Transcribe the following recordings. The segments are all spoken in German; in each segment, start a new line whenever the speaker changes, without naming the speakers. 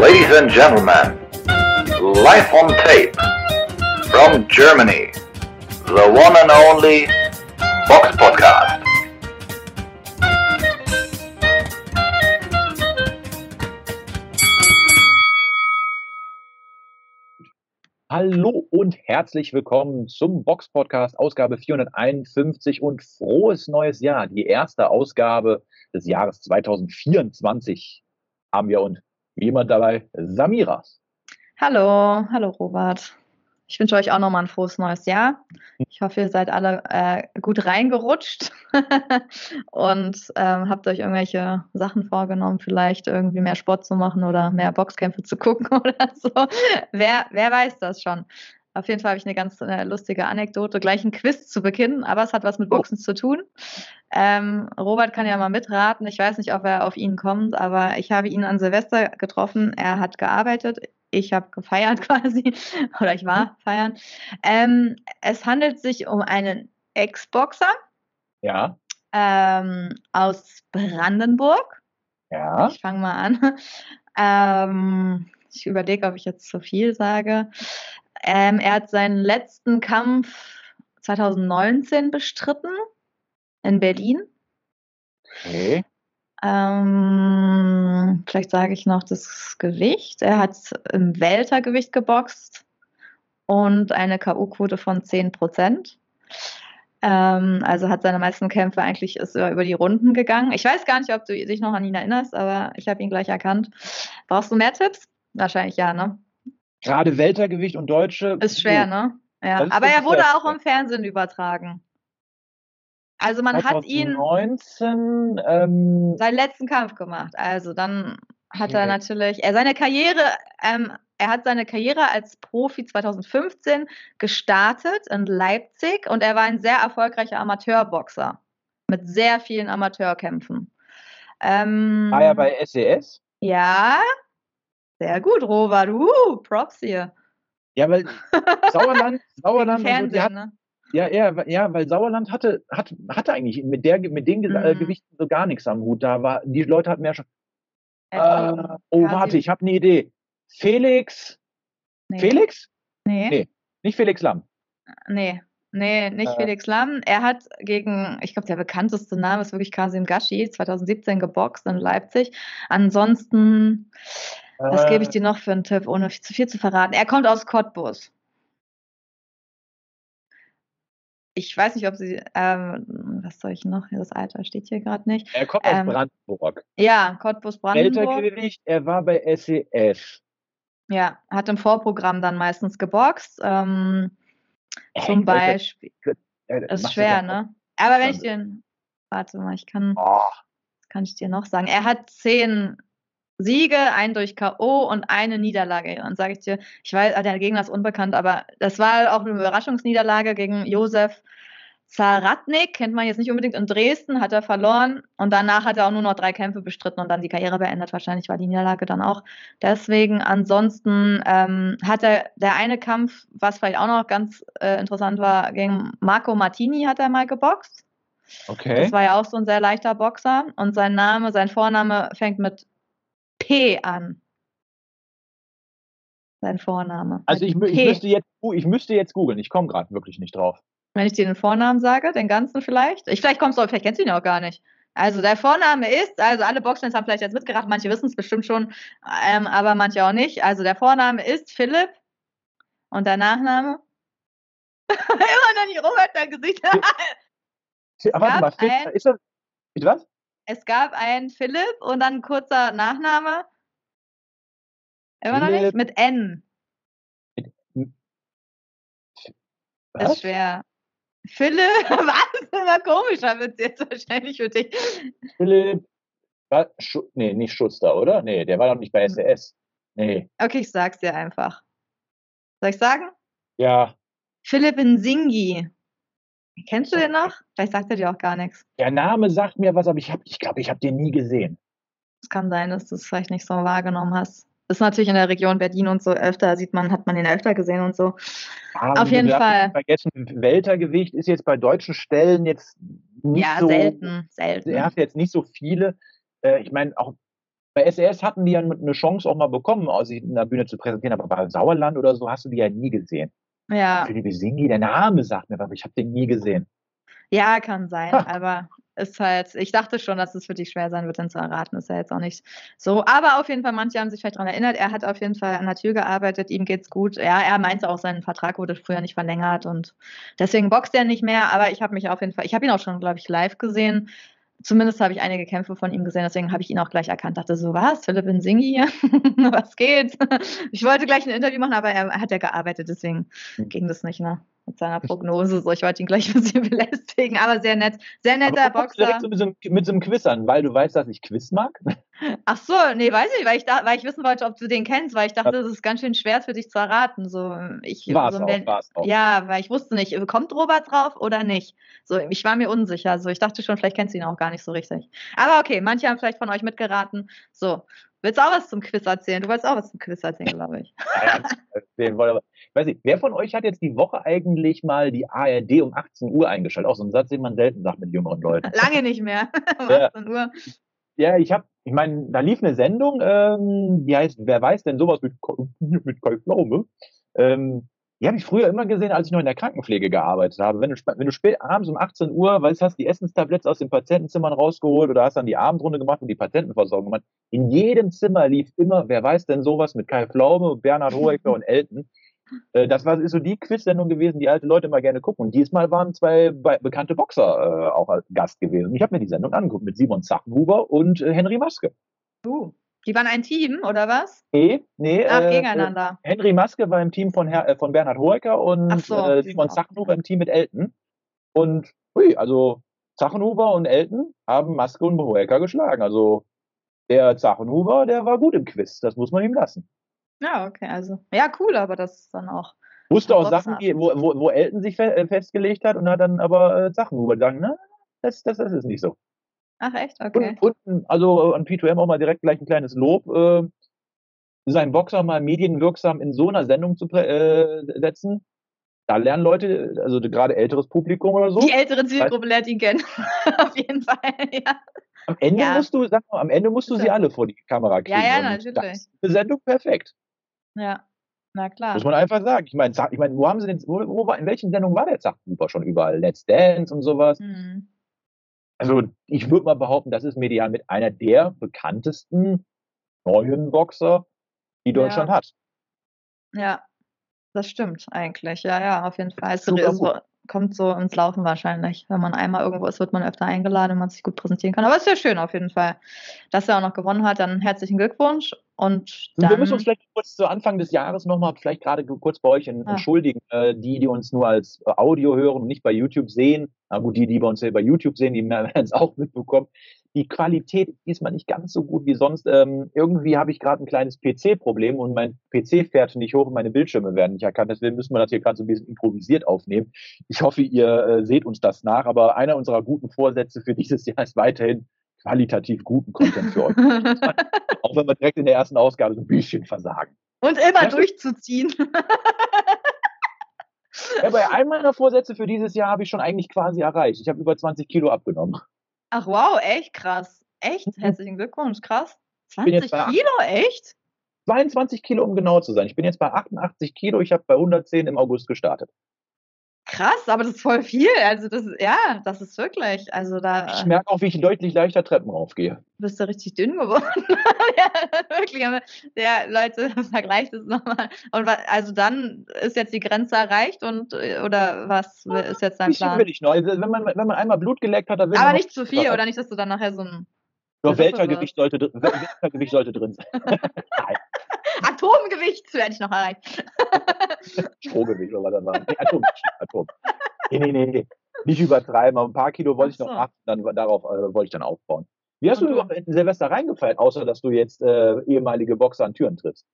Ladies and gentlemen, live on tape from Germany, the one and only Box Podcast.
Hallo und herzlich willkommen zum Box Podcast, Ausgabe 451 und frohes neues Jahr. Die erste Ausgabe des Jahres 2024 haben wir und wie immer dabei Samira.
Hallo, hallo Robert. Ich wünsche euch auch nochmal ein frohes neues Jahr. Ich hoffe, ihr seid alle äh, gut reingerutscht und ähm, habt euch irgendwelche Sachen vorgenommen, vielleicht irgendwie mehr Sport zu machen oder mehr Boxkämpfe zu gucken oder so. Wer, wer weiß das schon? Auf jeden Fall habe ich eine ganz äh, lustige Anekdote, gleich ein Quiz zu Beginn, aber es hat was mit Boxen oh. zu tun. Ähm, Robert kann ja mal mitraten. Ich weiß nicht, ob er auf ihn kommt, aber ich habe ihn an Silvester getroffen. Er hat gearbeitet ich habe gefeiert quasi oder ich war mhm. feiern. Ähm, es handelt sich um einen Ex-Boxer.
Ja.
Ähm, aus Brandenburg.
Ja.
Ich fange mal an. Ähm, ich überlege, ob ich jetzt zu viel sage. Ähm, er hat seinen letzten Kampf 2019 bestritten in Berlin.
Okay.
Ähm, vielleicht sage ich noch das Gewicht. Er hat im Weltergewicht geboxt und eine K.O.-Quote von 10 Prozent. Ähm, also hat seine meisten Kämpfe eigentlich ist über die Runden gegangen. Ich weiß gar nicht, ob du dich noch an ihn erinnerst, aber ich habe ihn gleich erkannt. Brauchst du mehr Tipps? Wahrscheinlich ja, ne?
Gerade Weltergewicht und Deutsche.
Ist schwer, ne? Ja. Aber er wurde auch im Fernsehen übertragen. Also man 2019, hat ihn ähm, seinen letzten Kampf gemacht. Also dann hat er natürlich, er seine Karriere, ähm, er hat seine Karriere als Profi 2015 gestartet in Leipzig und er war ein sehr erfolgreicher Amateurboxer mit sehr vielen Amateurkämpfen.
Ähm, war er bei SES?
E ja, sehr gut, Robert. Uh, Props hier.
Ja, weil Sauerland, Sauerland,
Fernsehen,
so, hat,
ne?
Ja, ja, ja, weil Sauerland hatte, hat, hatte eigentlich mit, der, mit den äh, mhm. Gewichten so gar nichts am Hut. Da war, die Leute hatten mehr schon. Äh, oh, warte, ich habe eine Idee. Felix. Nee. Felix?
Nee.
Nee, nicht Felix Lamm.
Nee. Nee, nicht äh. Felix Lamm. Er hat gegen, ich glaube, der bekannteste Name ist wirklich Kasim Gashi, 2017 geboxt in Leipzig. Ansonsten, äh. Was gebe ich dir noch für einen Tipp, ohne zu viel zu verraten? Er kommt aus Cottbus. ich weiß nicht, ob sie, ähm, was soll ich noch? Das Alter steht hier gerade nicht.
Er kommt aus ähm, Brandenburg.
Ja, Cottbus Brandenburg.
Weltergewicht, er war bei SES.
Ja, hat im Vorprogramm dann meistens geboxt. Ähm, äh, zum Beispiel. Äh, ist schwer, ne? Aber wenn ich den, warte mal, ich kann, oh. kann ich dir noch sagen. Er hat zehn Siege, einen durch K.O. und eine Niederlage. Und sage ich dir, ich weiß, der Gegner ist unbekannt, aber das war auch eine Überraschungsniederlage gegen Josef Zaratnik, kennt man jetzt nicht unbedingt in Dresden, hat er verloren und danach hat er auch nur noch drei Kämpfe bestritten und dann die Karriere beendet. Wahrscheinlich war die Niederlage dann auch. Deswegen, ansonsten ähm, hat er der eine Kampf, was vielleicht auch noch ganz äh, interessant war, gegen Marco Martini hat er mal geboxt.
Okay.
Das war ja auch so ein sehr leichter Boxer und sein Name, sein Vorname fängt mit P an. Sein Vorname.
Also ich, ich müsste jetzt, ich müsste jetzt googeln. Ich komme gerade wirklich nicht drauf.
Wenn ich dir den Vornamen sage, den ganzen vielleicht. Ich, vielleicht kommst du, vielleicht kennst du ihn auch gar nicht. Also der Vorname ist, also alle Boxfans haben vielleicht jetzt mitgeraten, manche wissen es bestimmt schon, ähm, aber manche auch nicht. Also der Vorname ist Philipp und der Nachname immer noch nicht Robert dein Gesicht.
Warte mal, ein, ist das, was?
Es gab einen Philipp und dann ein kurzer Nachname. Immer noch nicht? Mit N. Was? Ist schwer. Philipp, was? Immer komischer wird es jetzt wahrscheinlich für dich.
Philipp, was? Schu nee, nicht Schuster, oder? Nee, der war doch nicht bei SES. Nee.
Okay, ich sag's dir einfach. Soll ich sagen?
Ja.
Philipp Nsingi. Kennst du den noch? Vielleicht sagt er dir auch gar nichts.
Der Name sagt mir was, aber ich glaube, ich, glaub, ich habe den nie gesehen.
Es kann sein, dass du es vielleicht nicht so wahrgenommen hast. Das ist natürlich in der Region Berlin und so öfter, sieht man, hat man den öfter gesehen und so.
Aber Auf jeden Fall. Vergessen, Weltergewicht ist jetzt bei deutschen Stellen jetzt nicht
ja,
so.
selten, selten.
Er hat jetzt nicht so viele. Äh, ich meine, auch bei SES hatten die ja eine Chance auch mal bekommen, sich in der Bühne zu präsentieren, aber bei Sauerland oder so hast du die ja nie gesehen.
Ja.
Philipp Singi, der Name sagt mir was, aber ich habe den nie gesehen.
Ja, kann sein, aber ist halt, ich dachte schon, dass es für dich schwer sein wird, den zu erraten. Ist ja jetzt auch nicht so. Aber auf jeden Fall, manche haben sich vielleicht daran erinnert. Er hat auf jeden Fall an der Tür gearbeitet, ihm geht's gut. Ja, er meinte auch, sein Vertrag wurde früher nicht verlängert und deswegen boxt er nicht mehr. Aber ich habe mich auf jeden Fall, ich habe ihn auch schon, glaube ich, live gesehen zumindest habe ich einige Kämpfe von ihm gesehen, deswegen habe ich ihn auch gleich erkannt. Dachte so, was, Philipp Insingi hier? was geht? Ich wollte gleich ein Interview machen, aber er hat ja gearbeitet, deswegen hm. ging das nicht, ne? Mit seiner Prognose. So, ich wollte ihn gleich ein bisschen belästigen, aber sehr nett. Sehr netter aber Boxer.
Direkt so mit, so einem, mit so einem Quiz an, weil du weißt, dass ich Quiz mag?
Ach so, nee, weiß ich, weil ich, da, weil ich wissen wollte, ob du den kennst, weil ich dachte, das ist ganz schön schwer für dich zu erraten. So, ich,
war's
so,
auch, war's auch.
Ja, weil ich wusste nicht, kommt Robert drauf oder nicht. So, ich war mir unsicher. So, ich dachte schon, vielleicht kennst du ihn auch gar nicht so richtig. Aber okay, manche haben vielleicht von euch mitgeraten. So, willst du auch was zum Quiz erzählen? Du wolltest auch was zum Quiz erzählen, glaube ich. Ja,
ja, weiß nicht, wer von euch hat jetzt die Woche eigentlich mal die ARD um 18 Uhr eingeschaltet? Auch so ein Satz, den man selten sagt mit jüngeren Leuten.
Lange nicht mehr. um 18
Uhr. Ja, ich habe, ich meine, da lief eine Sendung, ähm, die heißt, wer weiß denn sowas mit, mit Kai Pflaume? Ähm, die habe ich früher immer gesehen, als ich noch in der Krankenpflege gearbeitet habe. Wenn du, wenn du spät abends um 18 Uhr, weißt, hast die Essenstabletts aus den Patientenzimmern rausgeholt oder hast dann die Abendrunde gemacht und die Patientenversorgung gemacht. In jedem Zimmer lief immer, wer weiß denn sowas mit Kai Pflaume, Bernhard Hohecker und Elton. Äh, das war ist so die Quiz-Sendung gewesen, die alte Leute immer gerne gucken. Und diesmal waren zwei bekannte Boxer äh, auch als Gast gewesen. Ich habe mir die Sendung angeguckt mit Simon Zachenhuber und äh, Henry Maske.
Uh, die waren ein Team, oder was?
Nee, nee.
Ach, äh, gegeneinander.
Henry Maske war im Team von, Herr, äh, von Bernhard Hoeker und so, äh, Simon Zachenhuber im Team mit Elton. Und, hui, also Zachenhuber und Elton haben Maske und Hoeker geschlagen. Also der Zachenhuber, der war gut im Quiz. Das muss man ihm lassen.
Ja, okay, also. Ja, cool, aber das ist dann auch.
Wusste auch Sachen, die, wo, wo, wo Elton sich fe äh, festgelegt hat und hat dann aber äh, wir sagen, na, das, das, das ist nicht so.
Ach echt, okay.
Und, und also an P2M auch mal direkt gleich ein kleines Lob. Äh, seinen Boxer mal medienwirksam in so einer Sendung zu äh, setzen. Da lernen Leute, also gerade älteres Publikum oder so.
Die ältere Zielgruppe lernt ihn kennen. Auf jeden Fall, ja.
Am Ende ja. musst du, sag mal, am Ende musst du sie alle vor die Kamera kriegen.
Ja, ja, natürlich. Das
ist eine Sendung perfekt.
Ja, na klar.
Muss man einfach sagen. Ich meine, ich meine, wo haben sie denn, wo, wo war, in welchen Sendungen war der Zachhuber schon überall? Let's Dance und sowas. Mhm. Also ich würde mal behaupten, das ist medial mit einer der bekanntesten neuen Boxer, die Deutschland
ja.
hat.
Ja, das stimmt eigentlich. Ja, ja, auf jeden Fall. Also, so, kommt so ins Laufen wahrscheinlich. Wenn man einmal irgendwo ist, wird man öfter eingeladen, wenn man sich gut präsentieren kann. Aber es ist ja schön auf jeden Fall, dass er auch noch gewonnen hat. Dann herzlichen Glückwunsch. Und dann,
wir müssen uns vielleicht kurz zu Anfang des Jahres nochmal, vielleicht gerade kurz bei euch ah. entschuldigen, äh, die, die uns nur als Audio hören und nicht bei YouTube sehen. Na gut, die, die bei uns bei YouTube sehen, die werden es auch mitbekommen die Qualität ist diesmal nicht ganz so gut wie sonst. Ähm, irgendwie habe ich gerade ein kleines PC-Problem und mein PC fährt nicht hoch und meine Bildschirme werden nicht erkannt. Deswegen müssen wir das hier gerade so ein bisschen improvisiert aufnehmen. Ich hoffe, ihr äh, seht uns das nach. Aber einer unserer guten Vorsätze für dieses Jahr ist weiterhin qualitativ guten Content für euch. Auch wenn wir direkt in der ersten Ausgabe so ein bisschen versagen.
Und immer durchzuziehen.
ja, bei einem meiner Vorsätze für dieses Jahr habe ich schon eigentlich quasi erreicht. Ich habe über 20 Kilo abgenommen.
Ach wow, echt krass. Echt? Mhm. Herzlichen Glückwunsch, krass. 20 Kilo, echt?
22 Kilo, um genau zu sein. Ich bin jetzt bei 88 Kilo. Ich habe bei 110 im August gestartet.
Krass, aber das ist voll viel. Also das, ja, das ist wirklich. Also da.
Ich merke auch, wie ich deutlich leichter Treppen raufgehe.
Du bist ja richtig dünn geworden. ja, wirklich. Der Leute vergleicht es nochmal. Und also dann ist jetzt die Grenze erreicht und oder was ist jetzt dein Plan?
will ich noch. Also wenn man, wenn man einmal Blut geleckt hat, dann will
Aber nicht zu viel, oder nicht, dass du dann nachher so ein.
Doch, welcher Gewicht sollte, welcher Gewicht sollte drin sein?
Nein. Atomgewicht werde ich noch erreicht.
Strohgewicht oder was das war. Nee, Atom, Atom. Nee, nee, nee, nee. Nicht übertreiben, aber ein paar Kilo wollte so. ich noch machen, dann darauf äh, wollte ich dann aufbauen. Wie hast du überhaupt in Silvester reingefallen, außer dass du jetzt äh, ehemalige Boxer an Türen triffst?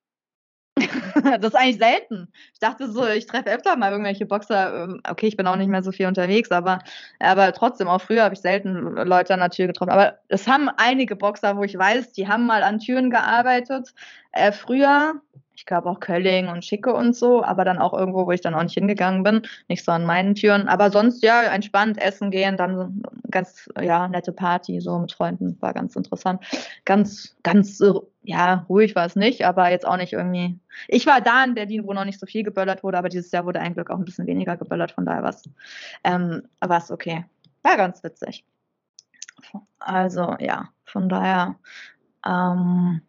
das ist eigentlich selten. Ich dachte so, ich treffe öfter mal irgendwelche Boxer. Ähm, okay, ich bin auch nicht mehr so viel unterwegs, aber, aber trotzdem, auch früher habe ich selten Leute an der Tür getroffen. Aber es haben einige Boxer, wo ich weiß, die haben mal an Türen gearbeitet. Äh, früher, ich glaube auch Kölling und Schicke und so, aber dann auch irgendwo, wo ich dann auch nicht hingegangen bin, nicht so an meinen Türen. Aber sonst ja, entspannt essen gehen, dann ganz, ja, nette Party, so mit Freunden, war ganz interessant. Ganz, ganz, ja, ruhig war es nicht, aber jetzt auch nicht irgendwie. Ich war da in Berlin, wo noch nicht so viel geböllert wurde, aber dieses Jahr wurde ein Glück auch ein bisschen weniger geböllert, von daher war es ähm, okay. War ganz witzig. Also ja, von daher ähm,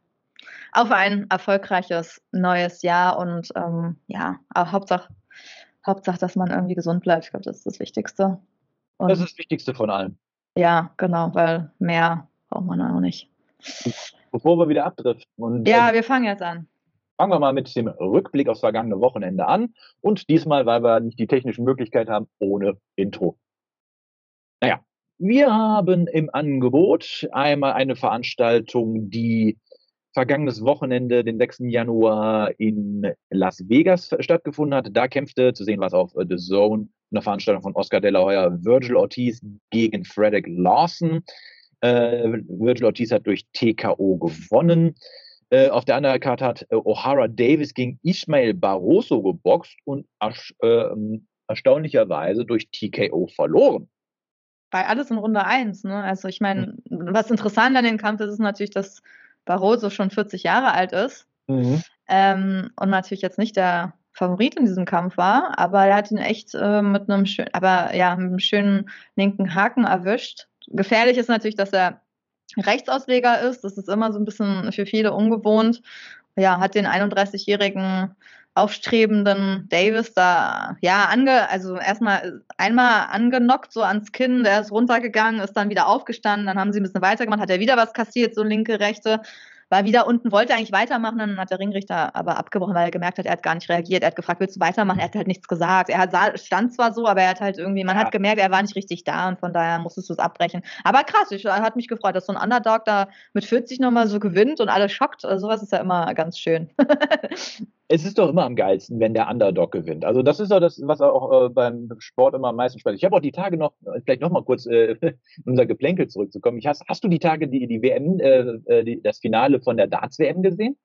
auf ein erfolgreiches neues Jahr und ähm, ja, aber Hauptsache, Hauptsache, dass man irgendwie gesund bleibt. Ich glaube, das ist das Wichtigste.
Und, das ist das Wichtigste von allem.
Ja, genau, weil mehr braucht man auch nicht.
Bevor wir wieder abdriften. Und,
ja, ähm, wir fangen jetzt an.
Fangen wir mal mit dem Rückblick aufs vergangene Wochenende an. Und diesmal, weil wir nicht die technischen Möglichkeiten haben, ohne Intro. Naja, wir haben im Angebot einmal eine Veranstaltung, die vergangenes Wochenende, den 6. Januar in Las Vegas stattgefunden hat. Da kämpfte, zu sehen was auf The Zone, eine Veranstaltung von Oscar de la Hoya, Virgil Ortiz gegen Frederick Lawson. Äh, Virgil Ortiz hat durch TKO gewonnen. Äh, auf der anderen Karte hat äh, O'Hara Davis gegen Ismael Barroso geboxt und äh, erstaunlicherweise durch TKO verloren
bei alles in Runde 1. Ne? Also ich meine, mhm. was interessant an dem Kampf ist, ist natürlich, dass Barroso schon 40 Jahre alt ist mhm. ähm, und natürlich jetzt nicht der Favorit in diesem Kampf war, aber er hat ihn echt äh, mit einem schönen, aber ja, mit einem schönen linken Haken erwischt. Gefährlich ist natürlich, dass er Rechtsausleger ist. Das ist immer so ein bisschen für viele ungewohnt. Ja, hat den 31-jährigen aufstrebenden Davis da, ja, ange, also erstmal einmal angenockt, so ans Kinn, der ist runtergegangen, ist dann wieder aufgestanden, dann haben sie ein bisschen weitergemacht, hat er wieder was kassiert, so linke, rechte, war wieder unten, wollte eigentlich weitermachen, dann hat der Ringrichter aber abgebrochen, weil er gemerkt hat, er hat gar nicht reagiert. Er hat gefragt, willst du weitermachen? Er hat halt nichts gesagt. Er hat, stand zwar so, aber er hat halt irgendwie, man ja. hat gemerkt, er war nicht richtig da und von daher musstest du es abbrechen. Aber krass, ich hat mich gefreut, dass so ein Underdog da mit 40 nochmal so gewinnt und alle schockt. Also sowas ist ja immer ganz schön.
es ist doch immer am geilsten, wenn der Underdog gewinnt. Also das ist doch das, was auch äh, beim Sport immer am meisten Spaß. Ich habe auch die Tage noch, vielleicht noch mal kurz äh, unser Geplänkel zurückzukommen. Ich hast, hast du die Tage die, die WM, äh, äh, die, das Finale von der Darts-WM gesehen?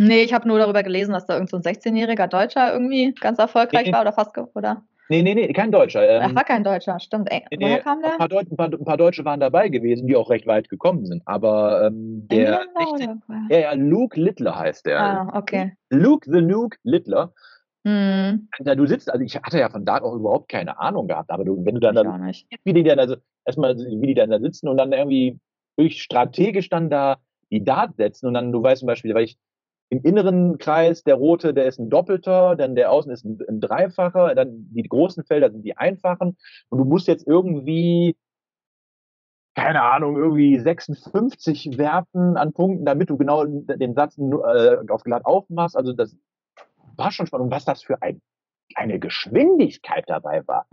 Nee, ich habe nur darüber gelesen, dass da irgend so ein 16-jähriger Deutscher irgendwie ganz erfolgreich war oder fast, oder?
Nee, nee, nee, kein Deutscher.
Ähm, Ach, war kein Deutscher, stimmt. Ey,
nee, woher kam der? Ein paar, Deut ein, paar, ein paar, Deutsche waren dabei gewesen, die auch recht weit gekommen sind. Aber ähm, der. 16, ja, ja, Luke Littler heißt der.
Ah, okay.
Luke the Nuke Littler. Mhm. Du sitzt, also ich hatte ja von Dart auch überhaupt keine Ahnung gehabt, aber du, wenn du dann, da, wie die dann, also erstmal, wie die dann da sitzen und dann irgendwie durch strategisch dann da die Dart setzen und dann, du weißt zum Beispiel, weil ich im inneren Kreis der rote, der ist ein doppelter, dann der außen ist ein, ein dreifacher, dann die großen Felder sind die einfachen und du musst jetzt irgendwie keine Ahnung, irgendwie 56 werfen an Punkten, damit du genau den Satz äh, auf glatt aufmachst. Also das war schon spannend. Und was das für ein, eine Geschwindigkeit dabei war.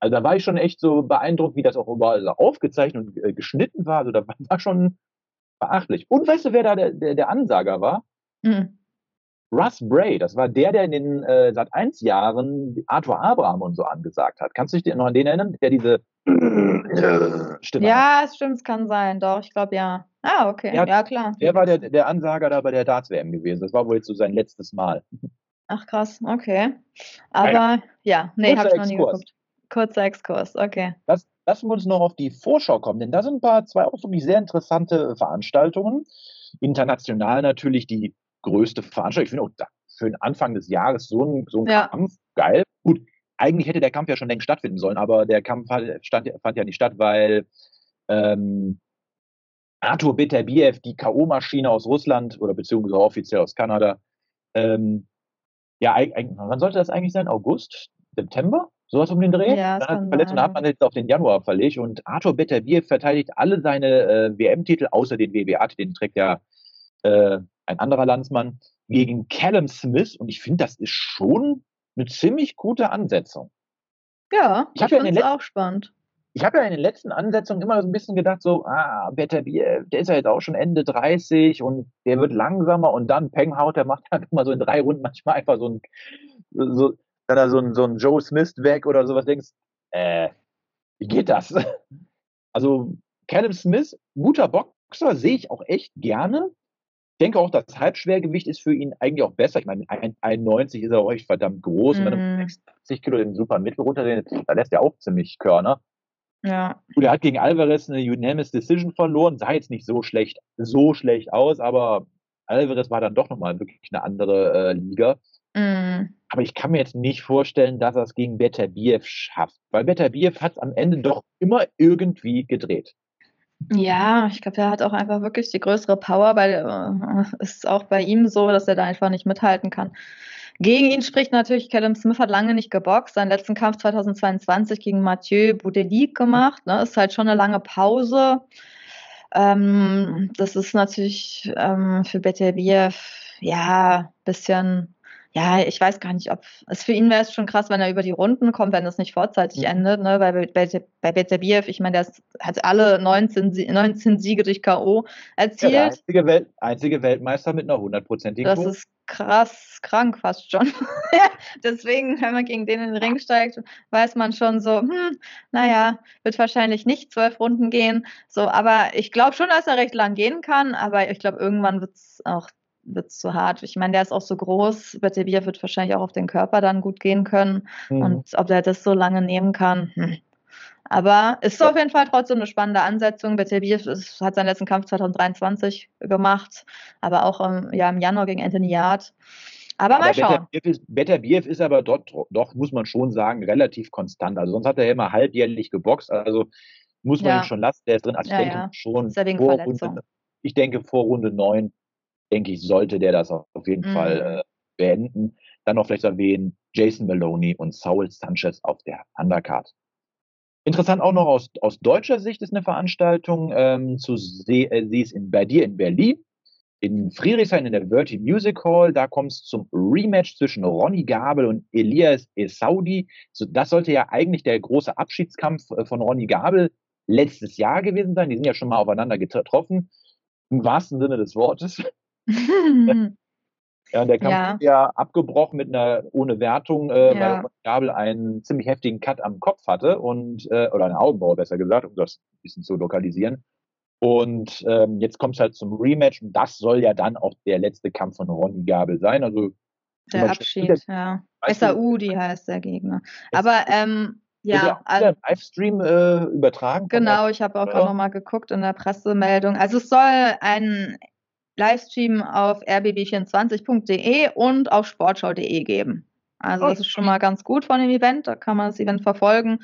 Also da war ich schon echt so beeindruckt, wie das auch überall aufgezeichnet und äh, geschnitten war. Also da war schon beachtlich. Und weißt du, wer da der, der, der Ansager war? Mhm. Russ Bray, das war der, der in den äh, seit 1 Jahren Arthur Abraham und so angesagt hat. Kannst du dich noch an den erinnern, der diese
Stimme Ja, es stimmt, es kann sein, doch, ich glaube ja. Ah, okay,
der,
ja klar.
Der war der, der Ansager da bei der Darts-WM gewesen. Das war wohl jetzt so sein letztes Mal.
Ach krass, okay. Aber ja, ja nee, hab ich noch nie geguckt. Kurzer Exkurs, okay.
Das, lassen wir uns noch auf die Vorschau kommen, denn da sind ein paar, zwei auch wirklich sehr interessante Veranstaltungen. International natürlich die größte Veranstaltung. Ich finde auch für den Anfang des Jahres so ein, so ein ja. Kampf geil. Gut, eigentlich hätte der Kampf ja schon längst stattfinden sollen, aber der Kampf stand, fand ja nicht statt, weil ähm, Arthur Beterbiev, die K.O.-Maschine aus Russland oder beziehungsweise offiziell aus Kanada, ähm, ja, wann sollte das eigentlich sein? August? September? Sowas um den Dreh?
Ja,
dann verletzt und hat man jetzt auf den Januar verlegt und Arthur Beterbiev verteidigt alle seine äh, WM-Titel, außer den WBA, den trägt ja äh, ein anderer Landsmann, gegen Callum Smith. Und ich finde, das ist schon eine ziemlich gute Ansetzung.
Ja, ich, ich finde es auch spannend.
Ich habe ja in den letzten Ansetzungen immer so ein bisschen gedacht, so, ah, Better Bier, der ist ja jetzt auch schon Ende 30 und der wird langsamer und dann Peng haut, der macht halt immer so in drei Runden manchmal einfach so ein, so, dann da so ein, so ein Joe Smith weg oder sowas denkst, äh, wie geht das? Also, Callum Smith, guter Boxer, sehe ich auch echt gerne. Denke auch, das Halbschwergewicht ist für ihn eigentlich auch besser. Ich meine, 91 ist er auch echt verdammt groß. Mm. Und wenn er 60 Kilo den super Mittel runter, da lässt er auch ziemlich Körner.
Ja.
Gut, er hat gegen Alvarez eine Unanimous Decision verloren, sah jetzt nicht so schlecht, so schlecht aus, aber Alvarez war dann doch nochmal wirklich eine andere äh, Liga.
Mm.
Aber ich kann mir jetzt nicht vorstellen, dass er es gegen Beterbiev schafft, weil Beterbiev hat es am Ende doch immer irgendwie gedreht.
Ja, ich glaube, er hat auch einfach wirklich die größere Power, weil äh, ist auch bei ihm so, dass er da einfach nicht mithalten kann. Gegen ihn spricht natürlich, Callum Smith hat lange nicht geboxt, seinen letzten Kampf 2022 gegen Mathieu Boudelic gemacht, ne, ist halt schon eine lange Pause. Ähm, das ist natürlich ähm, für Beterbiev ja bisschen ja, ich weiß gar nicht, ob es für ihn wäre es schon krass, wenn er über die Runden kommt, wenn es nicht vorzeitig mhm. endet, ne? Weil bei, bei Beterbiev, ich meine, der hat alle 19, 19 Siege durch K.O. erzielt. Ja,
der einzige, Welt, einzige Weltmeister mit einer hundertprozentigen
Das ist krass krank fast schon. Deswegen, wenn man gegen den in den Ring steigt, weiß man schon so, hm, naja, wird wahrscheinlich nicht zwölf Runden gehen. So, aber ich glaube schon, dass er recht lang gehen kann, aber ich glaube, irgendwann wird es auch wird es zu hart. Ich meine, der ist auch so groß. Betebiev wird wahrscheinlich auch auf den Körper dann gut gehen können. Mhm. Und ob der das so lange nehmen kann, hm. Aber ist ja. auf jeden Fall trotzdem eine spannende Ansetzung. Betebiev hat seinen letzten Kampf 2023 gemacht, aber auch im, ja, im Januar gegen Anthony Yard. Aber, aber mal schauen.
Beterbiev ist, ist aber dort, doch, muss man schon sagen, relativ konstant. Also sonst hat er ja immer halbjährlich geboxt. Also muss man ja. ihn schon lassen. Der ist drin. Also ich ja, denke schon vor Runde, ich denke vor Runde 9 denke ich, sollte der das auf jeden mhm. Fall äh, beenden. Dann noch vielleicht erwähnen, Jason Maloney und Saul Sanchez auf der Undercard. Interessant auch noch aus, aus deutscher Sicht ist eine Veranstaltung ähm, zu sehen, äh, sie ist in, bei dir in Berlin, in Friedrichshain in der Verti Music Hall. Da kommt es zum Rematch zwischen Ronny Gabel und Elias Esaudi. So, das sollte ja eigentlich der große Abschiedskampf äh, von Ronny Gabel letztes Jahr gewesen sein. Die sind ja schon mal aufeinander getroffen, im wahrsten Sinne des Wortes. ja, der Kampf ja. ja abgebrochen mit einer ohne Wertung, äh, ja. weil Gabel einen ziemlich heftigen Cut am Kopf hatte und äh, oder eine Augenbraue besser gesagt, um das ein bisschen zu lokalisieren. Und ähm, jetzt kommt es halt zum Rematch und das soll ja dann auch der letzte Kampf von Ronny Gabel sein. Also
der Abschied, der, ja. SAU, die heißt der Gegner. Aber ähm, ja,
also, Livestream äh, übertragen.
Genau, ich habe auch gerade nochmal geguckt in der Pressemeldung. Also es soll ein Livestream auf rbb24.de und auf sportschau.de geben. Also das ist schon mal ganz gut von dem Event, da kann man das Event verfolgen.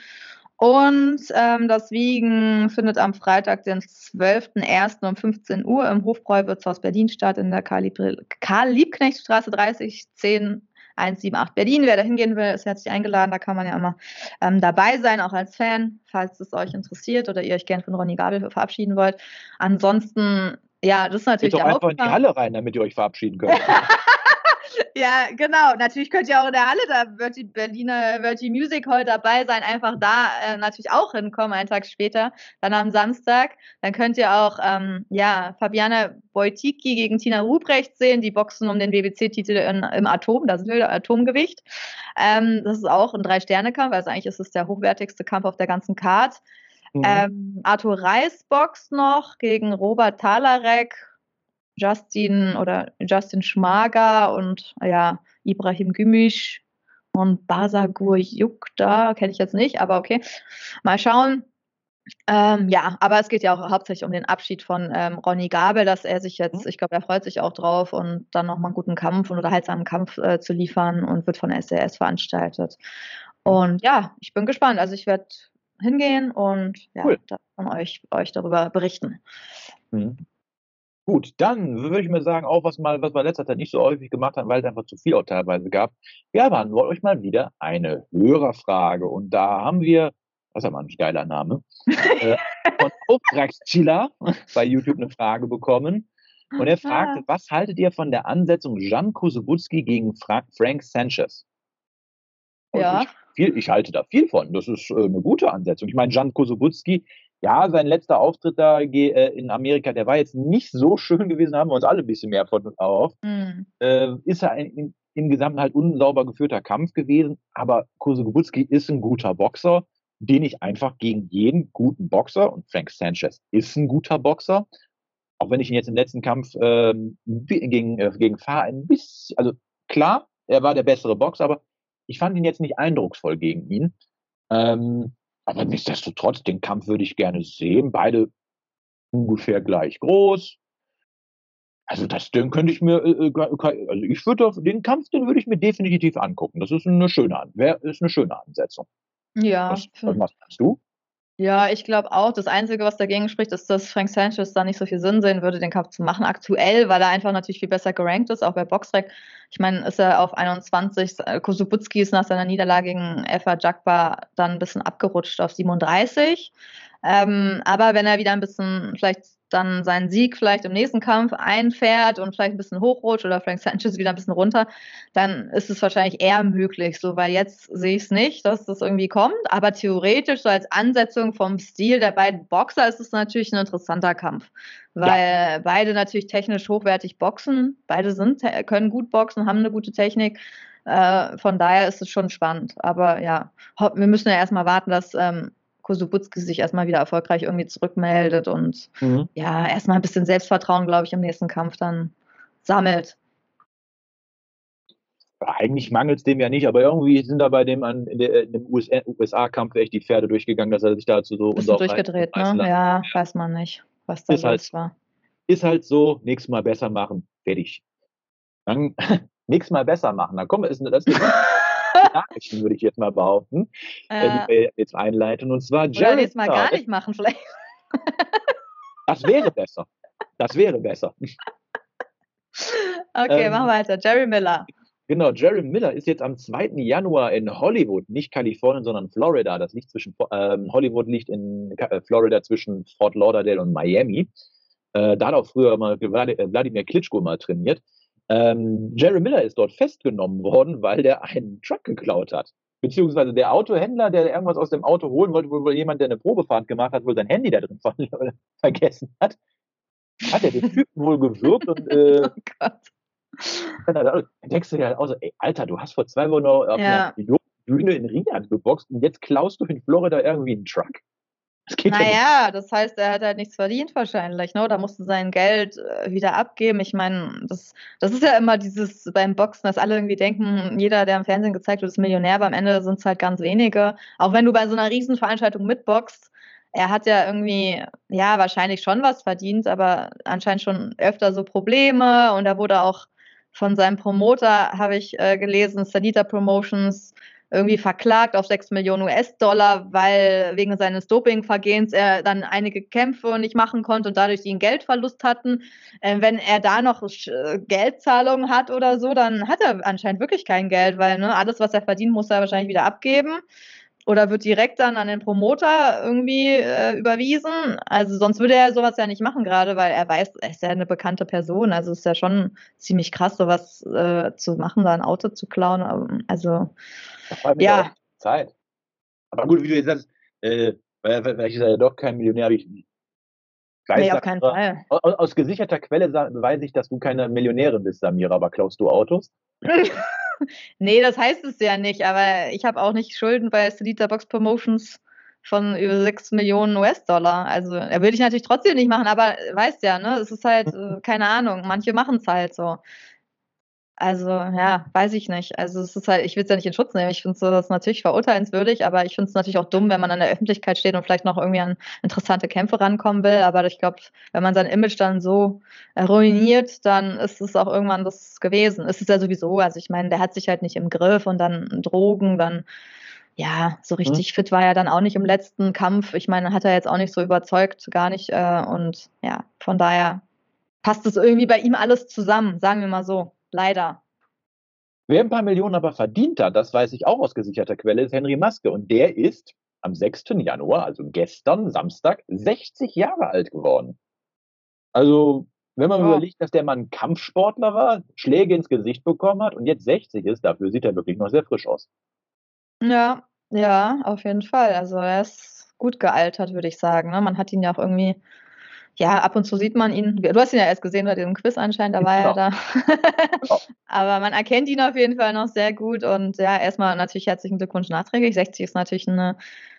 Und ähm, das Wiegen findet am Freitag, den 12.01. um 15 Uhr im Hofbräuwirtshaus Berlin statt, in der Karl-Liebknecht-Straße 30 10 178 Berlin. Wer da hingehen will, ist herzlich eingeladen. Da kann man ja immer ähm, dabei sein, auch als Fan, falls es euch interessiert oder ihr euch gern von Ronny Gabel verabschieden wollt. Ansonsten ja, das ist natürlich
Geht doch einfach in die Halle rein, damit ihr euch verabschieden könnt.
ja, genau. Natürlich könnt ihr auch in der Halle, da wird die Berliner wird die Music Hall dabei sein, einfach da äh, natürlich auch hinkommen, einen Tag später, dann am Samstag. Dann könnt ihr auch, ähm, ja, Fabiana Wojcicki gegen Tina Ruprecht sehen, die boxen um den BBC-Titel im Atom, das ist Atomgewicht. Ähm, das ist auch ein Drei-Sterne-Kampf, also eigentlich ist es der hochwertigste Kampf auf der ganzen Card. Mhm. Ähm, Arthur Reis boxt noch gegen Robert Talarek, Justin oder Justin Schmager und ja, Ibrahim Gümisch und Basagur Yukta, kenne ich jetzt nicht, aber okay. Mal schauen. Ähm, ja, aber es geht ja auch hauptsächlich um den Abschied von ähm, Ronny Gabel, dass er sich jetzt, mhm. ich glaube, er freut sich auch drauf und dann nochmal einen guten Kampf und unterhaltsamen Kampf äh, zu liefern und wird von SRS veranstaltet. Und ja, ich bin gespannt. Also ich werde hingehen und ja, cool. von euch, euch darüber berichten.
Mhm. Gut, dann würde ich mir sagen, auch was mal, was wir letzter Zeit nicht so häufig gemacht haben, weil es einfach zu viel auch teilweise gab. Wir beantworten euch mal wieder eine Hörerfrage. Und da haben wir, das ist ja mal ein geiler Name, äh, von Auftragschiller bei YouTube eine Frage bekommen. Und er fragte, ah. was haltet ihr von der Ansetzung Jan Kosowutski gegen Fra Frank Sanchez?
Ja.
Ich viel, ich halte da viel von. Das ist äh, eine gute Ansetzung. Ich meine, Jan Kosowutski, ja, sein letzter Auftritt da äh, in Amerika, der war jetzt nicht so schön gewesen, haben wir uns alle ein bisschen mehr von auf. Mhm. Äh, ist er in, im Gesamten halt unsauber geführter Kampf gewesen, aber Kosowutski ist ein guter Boxer, den ich einfach gegen jeden guten Boxer, und Frank Sanchez ist ein guter Boxer, auch wenn ich ihn jetzt im letzten Kampf ähm, gegen, äh, gegen Fahr ein bisschen, also klar, er war der bessere Boxer, aber ich fand ihn jetzt nicht eindrucksvoll gegen ihn. Ähm, aber nichtsdestotrotz, den Kampf würde ich gerne sehen. Beide ungefähr gleich groß. Also das, den könnte ich mir, äh, äh also ich würde den Kampf, den würde ich mir definitiv angucken. Das ist eine schöne, ist eine schöne Ansetzung.
Ja.
Was, was machst du?
Ja, ich glaube auch. Das Einzige, was dagegen spricht, ist, dass Frank Sanchez da nicht so viel Sinn sehen würde, den Kampf zu machen. Aktuell, weil er einfach natürlich viel besser gerankt ist, auch bei Boxrec. Ich meine, ist er auf 21. Kosubutski ist nach seiner Niederlage gegen Alpha Jagba dann ein bisschen abgerutscht auf 37. Ähm, aber wenn er wieder ein bisschen vielleicht dann seinen Sieg vielleicht im nächsten Kampf einfährt und vielleicht ein bisschen hochrutscht oder Frank Sanchez wieder ein bisschen runter, dann ist es wahrscheinlich eher möglich, so, weil jetzt sehe ich es nicht, dass das irgendwie kommt, aber theoretisch so als Ansetzung vom Stil der beiden Boxer ist es natürlich ein interessanter Kampf, weil ja. beide natürlich technisch hochwertig boxen, beide sind, können gut boxen, haben eine gute Technik, äh, von daher ist es schon spannend, aber ja, wir müssen ja erstmal warten, dass ähm, Kosubutski sich erstmal wieder erfolgreich irgendwie zurückmeldet und mhm. ja, erstmal ein bisschen Selbstvertrauen, glaube ich, im nächsten Kampf dann sammelt.
Eigentlich mangelt es dem ja nicht, aber irgendwie sind da bei dem an in, der, dem USA-Kampf echt die Pferde durchgegangen, dass er sich dazu so
bisschen durchgedreht, ne? Ja, weiß man nicht, was da ist halt, war.
Ist halt so, nächstes Mal besser machen, fertig. Dann nächstes Mal besser machen. Dann komm, ist, das ist Nachrichten, würde ich jetzt mal behaupten, äh, die wir jetzt einleiten. Und zwar
Jared Oder nächstes Mal gar nicht machen, vielleicht.
Das wäre besser. Das wäre besser.
Okay, ähm, mach weiter. Jerry Miller.
Genau, Jerry Miller ist jetzt am 2. Januar in Hollywood, nicht Kalifornien, sondern Florida. Das liegt zwischen ähm, Hollywood liegt in äh, Florida zwischen Fort Lauderdale und Miami. Äh, da hat auch früher mal Wladimir Klitschko mal trainiert. Ähm, Jerry Miller ist dort festgenommen worden, weil der einen Truck geklaut hat. Beziehungsweise der Autohändler, der irgendwas aus dem Auto holen wollte, wohl jemand, der eine Probefahrt gemacht hat, wohl sein Handy da drin vergessen hat, hat er den Typen wohl gewürgt und äh, oh dann denkst du dir halt auch so, ey, Alter, du hast vor zwei Wochen noch auf ja. einer Bühne in Riyadh geboxt und jetzt klaust du in Florida irgendwie einen Truck.
Das geht naja, ja das heißt, er hat halt nichts verdient wahrscheinlich, ne? Da musste sein Geld äh, wieder abgeben. Ich meine, das, das ist ja immer dieses beim Boxen, dass alle irgendwie denken, jeder, der im Fernsehen gezeigt wird, ist Millionär, aber am Ende sind es halt ganz wenige. Auch wenn du bei so einer Riesenveranstaltung mitboxst, er hat ja irgendwie, ja, wahrscheinlich schon was verdient, aber anscheinend schon öfter so Probleme und er wurde auch von seinem Promoter, habe ich äh, gelesen, Sanita Promotions, irgendwie verklagt auf 6 Millionen US-Dollar, weil wegen seines Dopingvergehens er dann einige Kämpfe nicht machen konnte und dadurch einen Geldverlust hatten. Äh, wenn er da noch äh, Geldzahlungen hat oder so, dann hat er anscheinend wirklich kein Geld, weil ne, alles, was er verdient, muss er wahrscheinlich wieder abgeben oder wird direkt dann an den Promoter irgendwie äh, überwiesen. Also sonst würde er sowas ja nicht machen, gerade weil er weiß, er ist ja eine bekannte Person. Also ist ja schon ziemlich krass, sowas äh, zu machen, da ein Auto zu klauen. Also ja.
Zeit. Aber gut, wie du jetzt sagst, äh, weil, weil ich ja doch kein Millionär, ich
weiß, nee, auf keinen Fall.
Aus, aus, gesicherter Quelle weiß ich, dass du keine Millionärin bist, Samira, aber klaust du Autos?
nee, das heißt es ja nicht, aber ich habe auch nicht Schulden bei Selita Box Promotions von über 6 Millionen US-Dollar. Also, er würde ich natürlich trotzdem nicht machen, aber weißt ja, ne, es ist halt, äh, keine Ahnung, manche machen es halt so. Also, ja, weiß ich nicht. Also, es ist halt, ich will es ja nicht in Schutz nehmen. Ich finde so, das natürlich verurteilenswürdig, aber ich finde es natürlich auch dumm, wenn man an der Öffentlichkeit steht und vielleicht noch irgendwie an interessante Kämpfe rankommen will. Aber ich glaube, wenn man sein Image dann so ruiniert, dann ist es auch irgendwann das gewesen. Es ist ja sowieso, also ich meine, der hat sich halt nicht im Griff und dann Drogen, dann ja, so mhm. richtig mhm. fit war er dann auch nicht im letzten Kampf. Ich meine, hat er jetzt auch nicht so überzeugt, gar nicht. Äh, und ja, von daher passt es irgendwie bei ihm alles zusammen, sagen wir mal so. Leider.
Wer ein paar Millionen aber verdient hat, das weiß ich auch aus gesicherter Quelle, ist Henry Maske. Und der ist am 6. Januar, also gestern, Samstag, 60 Jahre alt geworden. Also, wenn man ja. überlegt, dass der Mann Kampfsportler war, Schläge ins Gesicht bekommen hat und jetzt 60 ist, dafür sieht er wirklich noch sehr frisch aus.
Ja, ja, auf jeden Fall. Also er ist gut gealtert, würde ich sagen. Ne? Man hat ihn ja auch irgendwie ja, ab und zu sieht man ihn. Du hast ihn ja erst gesehen bei diesem Quiz anscheinend, da war genau. er da. Aber man erkennt ihn auf jeden Fall noch sehr gut. Und ja, erstmal natürlich herzlichen Glückwunsch nachträglich. 60 ist natürlich eine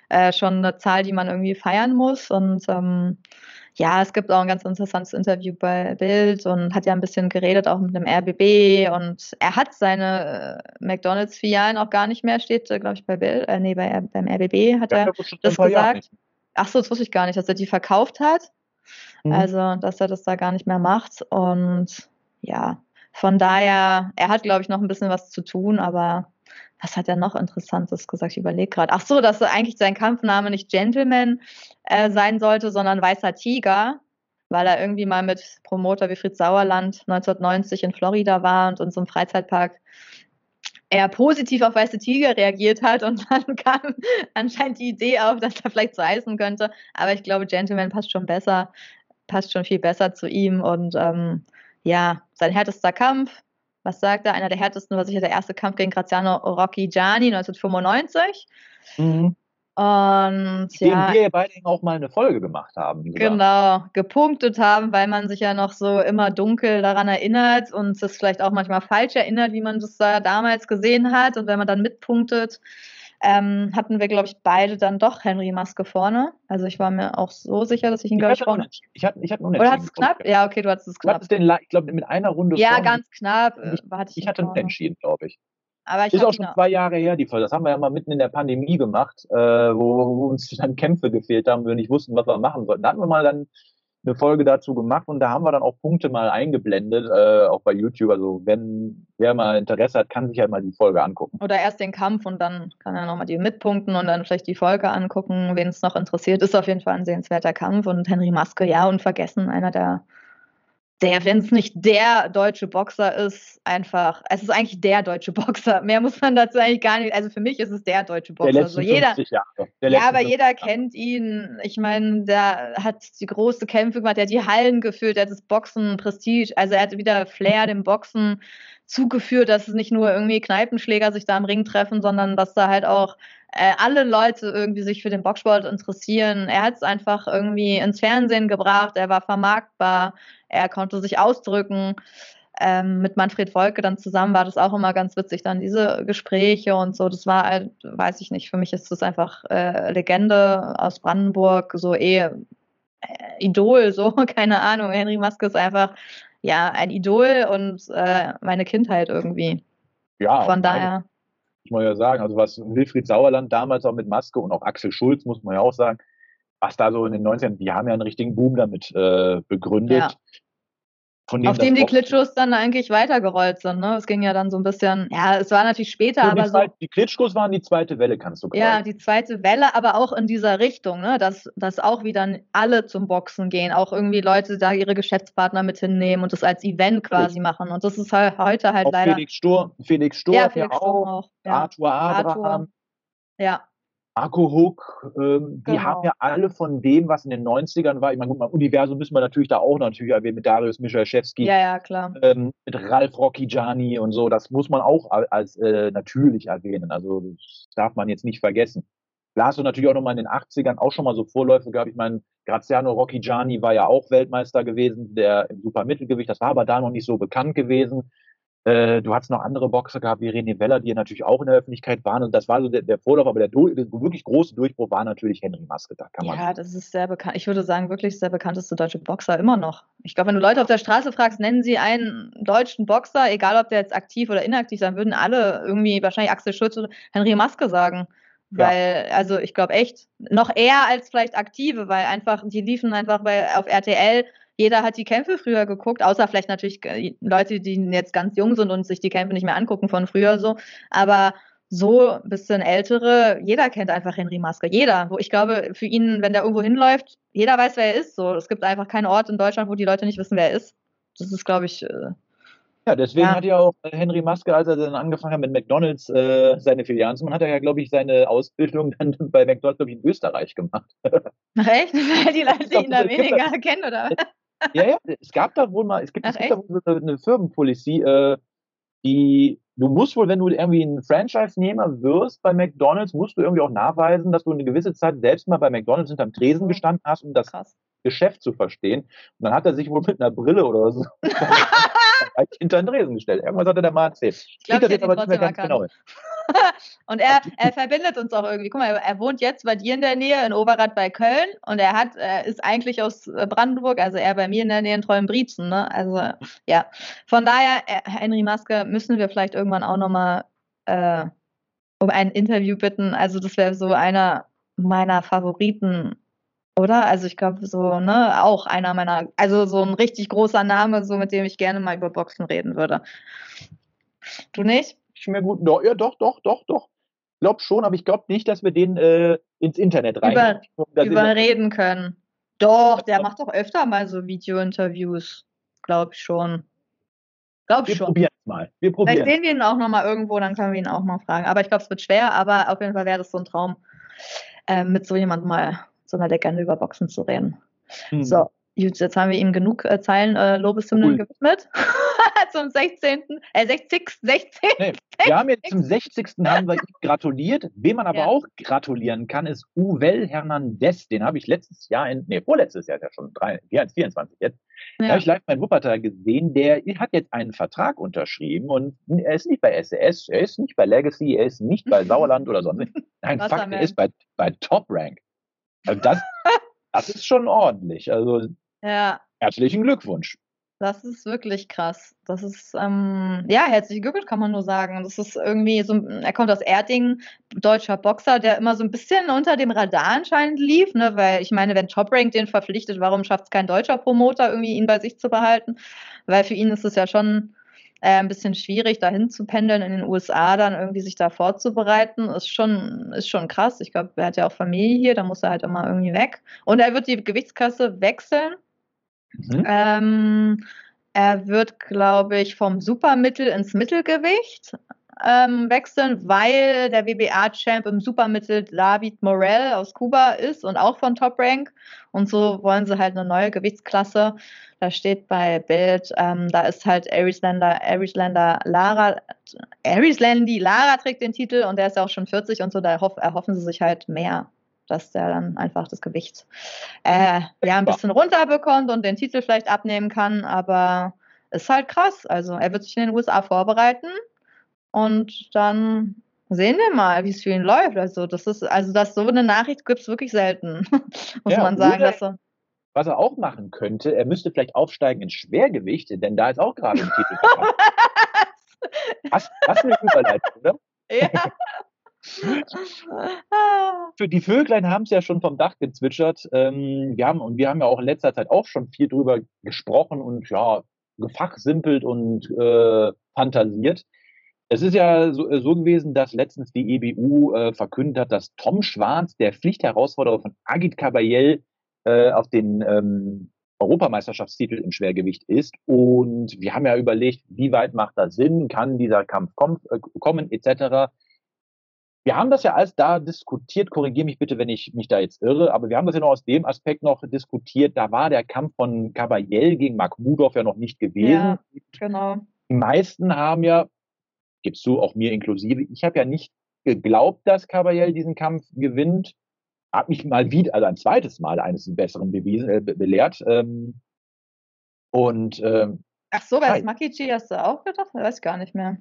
äh, schon eine Zahl, die man irgendwie feiern muss. Und ähm, ja, es gibt auch ein ganz interessantes Interview bei Bild und hat ja ein bisschen geredet auch mit dem RBB und er hat seine äh, McDonalds-Filialen auch gar nicht mehr, steht, äh, glaube ich, bei Bild, äh, nee, bei, beim RBB hat ja, er das gesagt. Ach so, das wusste ich gar nicht, dass er die verkauft hat. Mhm. Also, dass er das da gar nicht mehr macht und ja, von daher, er hat, glaube ich, noch ein bisschen was zu tun, aber was hat er noch Interessantes gesagt? Ich überlege gerade. Ach so, dass eigentlich sein Kampfname nicht Gentleman äh, sein sollte, sondern Weißer Tiger, weil er irgendwie mal mit Promoter wie Fritz Sauerland 1990 in Florida war und in so einem Freizeitpark eher positiv auf weiße Tiger reagiert hat und dann kam anscheinend die Idee auf, dass er vielleicht so heißen könnte. Aber ich glaube, Gentleman passt schon besser, passt schon viel besser zu ihm und ähm, ja, sein härtester Kampf was sagt er? Einer der härtesten war sicher der erste Kampf gegen Graziano Rocchigiani 1995. Mhm. Und
Gegen ja, wir beide auch mal eine Folge gemacht haben.
Sogar. Genau, gepunktet haben, weil man sich ja noch so immer dunkel daran erinnert und es vielleicht auch manchmal falsch erinnert, wie man das da damals gesehen hat. Und wenn man dann mitpunktet, ähm, hatten wir, glaube ich, beide dann doch Henry Maske vorne. Also ich war mir auch so sicher, dass ich ihn, glaube ich, vorne.
Ich hatte, ich hatte
Oder hattest es knapp? Ja, okay, du hattest es knapp.
Den, ich glaube, mit einer Runde
Ja, vorne. ganz knapp.
Äh, ich, hatte, ich hatte entschieden, glaube ich. Aber ich ist auch schon zwei Jahre her, die Folge. Das haben wir ja mal mitten in der Pandemie gemacht, äh, wo, wo, uns dann Kämpfe gefehlt haben, wir nicht wussten, was wir machen sollten. Da hatten wir mal dann eine Folge dazu gemacht und da haben wir dann auch Punkte mal eingeblendet, äh, auch bei YouTube. Also wenn wer mal Interesse hat, kann sich halt mal die Folge angucken.
Oder erst den Kampf und dann kann er nochmal die mitpunkten und dann vielleicht die Folge angucken, wen es noch interessiert. Ist auf jeden Fall ein sehenswerter Kampf und Henry Maske, ja, unvergessen, einer der der, wenn es nicht der deutsche Boxer ist, einfach, es ist eigentlich der deutsche Boxer. Mehr muss man dazu eigentlich gar nicht. Also für mich ist es der deutsche Boxer. Der
also jeder,
ja, aber jeder Jahre. kennt ihn. Ich meine, der hat die große Kämpfe gemacht, der hat die Hallen geführt, der hat das Boxen Prestige, also er hat wieder Flair dem Boxen zugeführt, dass es nicht nur irgendwie Kneipenschläger sich da im Ring treffen, sondern dass da halt auch äh, alle Leute irgendwie sich für den Boxsport interessieren. Er hat es einfach irgendwie ins Fernsehen gebracht, er war vermarktbar, er konnte sich ausdrücken. Ähm, mit Manfred Wolke dann zusammen war das auch immer ganz witzig, dann diese Gespräche und so. Das war halt, weiß ich nicht, für mich ist das einfach äh, Legende aus Brandenburg, so eh äh, Idol, so, keine Ahnung. Henry Maske ist einfach, ja, ein Idol und äh, meine Kindheit irgendwie. Ja, von daher.
Ich muss ja sagen, also was Wilfried Sauerland damals auch mit Maske und auch Axel Schulz, muss man ja auch sagen, was da so in den 90ern, die haben ja einen richtigen Boom damit äh, begründet. Ja.
Dem Auf dem die Klitschkos dann eigentlich weitergerollt sind. Ne? Es ging ja dann so ein bisschen, ja, es war natürlich später, aber so.
Die Klitschkos waren die zweite Welle, kannst du
sagen. Ja, die zweite Welle, aber auch in dieser Richtung, ne? dass, dass auch wieder alle zum Boxen gehen, auch irgendwie Leute da ihre Geschäftspartner mit hinnehmen und das als Event quasi Richtig. machen. Und das ist halt heute halt auch leider.
Felix Sturm, Felix Sturm, ja, Felix Sturm auch, auch ja. Arthur Abraham. Arthur.
Ja,
Marco Hook, ähm, genau. die haben ja alle von dem, was in den 90ern war, ich meine, mal, Universum müssen wir natürlich da auch natürlich erwähnen, mit Darius Michalczewski,
ja, ja, klar.
Ähm, mit Ralf Rocchigiani und so, das muss man auch als äh, natürlich erwähnen, also das darf man jetzt nicht vergessen. Da hast du natürlich auch nochmal in den 80ern auch schon mal so Vorläufe gehabt. Ich meine, Graziano Rocchigiani war ja auch Weltmeister gewesen, der im Supermittelgewicht, das war aber da noch nicht so bekannt gewesen. Äh, du hast noch andere Boxer gehabt, wie René Weller, die ja natürlich auch in der Öffentlichkeit waren. Und das war so der, der Vorlauf, aber der, der, wirklich große Durchbruch war natürlich Henry Maske. Da
kann man ja, das ist sehr bekannt. Ich würde sagen, wirklich der bekannteste deutsche Boxer immer noch. Ich glaube, wenn du Leute auf der Straße fragst, nennen sie einen deutschen Boxer, egal ob der jetzt aktiv oder inaktiv, dann würden alle irgendwie wahrscheinlich Axel Schulz oder Henry Maske sagen. Weil, ja. also ich glaube echt, noch eher als vielleicht aktive, weil einfach, die liefen einfach bei, auf RTL jeder hat die Kämpfe früher geguckt, außer vielleicht natürlich äh, Leute, die jetzt ganz jung sind und sich die Kämpfe nicht mehr angucken von früher so. Aber so ein bisschen ältere, jeder kennt einfach Henry Maske. Jeder. Wo ich glaube, für ihn, wenn der irgendwo hinläuft, jeder weiß, wer er ist. So, es gibt einfach keinen Ort in Deutschland, wo die Leute nicht wissen, wer er ist. Das ist, glaube ich. Äh,
ja, deswegen ja. hat ja auch Henry Maske, als er dann angefangen hat mit McDonalds äh, seine Filialen zu machen, hat er ja, glaube ich, seine Ausbildung dann bei McDonalds, glaube ich, in Österreich gemacht.
Echt? Weil die Leute ihn da weniger kennen, oder?
ja, ja, es gab da wohl mal, es gibt, Ach, es gibt da wohl eine Firmenpolicy, äh, die, du musst wohl, wenn du irgendwie ein Franchise-Nehmer wirst bei McDonalds, musst du irgendwie auch nachweisen, dass du eine gewisse Zeit selbst mal bei McDonalds hinterm Tresen gestanden hast, um das Krass. Geschäft zu verstehen. Und dann hat er sich wohl mit einer Brille oder so hinter den Tresen gestellt. Irgendwas hat er da mal erzählt.
Ich glaube, ich jetzt aber nicht mehr ganz genau. und er, er verbindet uns auch irgendwie. Guck mal, er wohnt jetzt bei dir in der Nähe in Oberrad bei Köln und er hat, er ist eigentlich aus äh, Brandenburg, also er bei mir in der Nähe in Treuenbrietzen. Ne? Also ja, von daher, äh, Henry Maske, müssen wir vielleicht irgendwann auch nochmal äh, um ein Interview bitten. Also das wäre so einer meiner Favoriten oder? Also ich glaube so, ne, auch einer meiner, also so ein richtig großer Name, so mit dem ich gerne mal über Boxen reden würde. Du nicht?
Ich mir gut, doch, ja, doch, doch, doch, doch. Ich glaube schon, aber ich glaube nicht, dass wir den äh, ins Internet rein
über, überreden können. Doch, der macht doch öfter mal so Video-Interviews, glaube ich schon.
Glaube ich schon. Wir probieren es mal. Wir probieren.
Vielleicht sehen wir ihn auch noch mal irgendwo, dann können wir ihn auch mal fragen. Aber ich glaube, es wird schwer, aber auf jeden Fall wäre das so ein Traum, äh, mit so jemandem mal so einer Legende über Boxen zu reden. Hm. So, jetzt haben wir ihm genug äh, Zeilen äh, Lobeshymnen cool. gewidmet. zum 16. Äh, 60. 16.
Nee, wir haben jetzt zum 60. haben wir ihm gratuliert. Wem man aber ja. auch gratulieren kann, ist Uvel Hernandez. Den habe ich letztes Jahr, in, nee, vorletztes Jahr ist ja schon drei, 24 jetzt. Ja. Da habe ich live mein Wuppertal gesehen. Der hat jetzt einen Vertrag unterschrieben und er ist nicht bei SES, er ist nicht bei Legacy, er ist nicht bei Sauerland oder sonst. Nein, Fakt, er ist bei, bei Top Rank. Also das, das ist schon ordentlich. Also ja. herzlichen Glückwunsch.
Das ist wirklich krass. Das ist, ähm, ja, herzlichen Glückwunsch kann man nur sagen. Das ist irgendwie so, er kommt aus Erding, deutscher Boxer, der immer so ein bisschen unter dem Radar anscheinend lief, ne, weil ich meine, wenn Top Rank den verpflichtet, warum schafft es kein deutscher Promoter, irgendwie ihn bei sich zu behalten? Weil für ihn ist es ja schon äh, ein bisschen schwierig, dahin zu pendeln in den USA, dann irgendwie sich da vorzubereiten, ist schon, ist schon krass. Ich glaube, er hat ja auch Familie hier, da muss er halt immer irgendwie weg. Und er wird die Gewichtskasse wechseln. Mhm. Ähm, er wird, glaube ich, vom Supermittel ins Mittelgewicht ähm, wechseln, weil der WBA-Champ im Supermittel David Morel aus Kuba ist und auch von Top Rank. Und so wollen sie halt eine neue Gewichtsklasse. Da steht bei Bild, ähm, da ist halt Arislander, Arislander Lara, Arislandi Lara trägt den Titel und der ist ja auch schon 40 und so, da erhoff, erhoffen sie sich halt mehr dass der dann einfach das Gewicht äh, ja ein bisschen runterbekommt und den Titel vielleicht abnehmen kann, aber ist halt krass. Also er wird sich in den USA vorbereiten und dann sehen wir mal, wie es für ihn läuft. Also, das ist, also, dass so eine Nachricht gibt es wirklich selten, muss ja, man sagen. Dass so
was er auch machen könnte, er müsste vielleicht aufsteigen ins Schwergewicht, denn da ist auch gerade ein Titel. was, was eine Überleitung, ne? Ja. Für die Vöglein haben es ja schon vom Dach gezwitschert. Ähm, wir haben, und wir haben ja auch in letzter Zeit auch schon viel drüber gesprochen und ja, gefachsimpelt und äh, fantasiert. Es ist ja so, äh, so, gewesen, dass letztens die EBU äh, verkündet hat, dass Tom Schwarz, der Pflichtherausforderer von Agit Kabayel, äh, auf den ähm, Europameisterschaftstitel im Schwergewicht ist. Und wir haben ja überlegt, wie weit macht das Sinn, kann dieser Kampf komm, äh, kommen, etc. Wir haben das ja alles da diskutiert, korrigiere mich bitte, wenn ich mich da jetzt irre, aber wir haben das ja noch aus dem Aspekt noch diskutiert, da war der Kampf von Kabayel gegen Mark Mudorf ja noch nicht gewesen. Ja,
genau.
Die meisten haben ja gibst du, auch mir inklusive, ich habe ja nicht geglaubt, dass Caballel diesen Kampf gewinnt. Hat mich mal wieder, also ein zweites Mal eines Besseren bewiesen, äh, belehrt. Ähm, und ähm,
Ach so, bei Smakichi hast du auch gedacht? Ich weiß gar nicht mehr.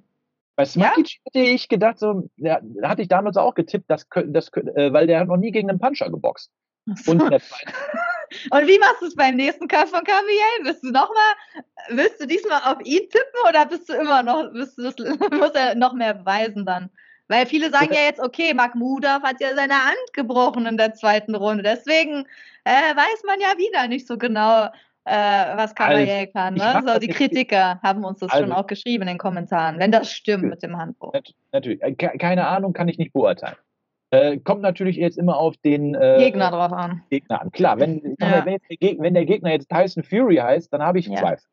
Bei Smakichi ja? hätte ich gedacht, so, ja, da hatte ich damals auch getippt, dass, das, äh, weil der hat noch nie gegen einen Puncher geboxt.
So. Und, und wie machst du es beim nächsten Kampf von Kaviel? Bist du noch mal, willst du diesmal auf ihn tippen oder bist du immer noch, bist du, muss er noch mehr beweisen dann? Weil viele sagen ja jetzt, okay, Mahmudov hat ja seine Hand gebrochen in der zweiten Runde. Deswegen äh, weiß man ja wieder nicht so genau, äh, was Kabayel also, kann. Ne? So, die Kritiker haben uns das also, schon auch geschrieben in den Kommentaren, wenn das stimmt mit dem Handbuch.
Natürlich, keine Ahnung, kann ich nicht beurteilen. Äh, kommt natürlich jetzt immer auf den
äh, Gegner drauf an.
Gegner an. Klar, wenn, ja. wenn, der wenn, der Gegner jetzt Tyson Fury heißt, dann habe ich ja. Zweifel.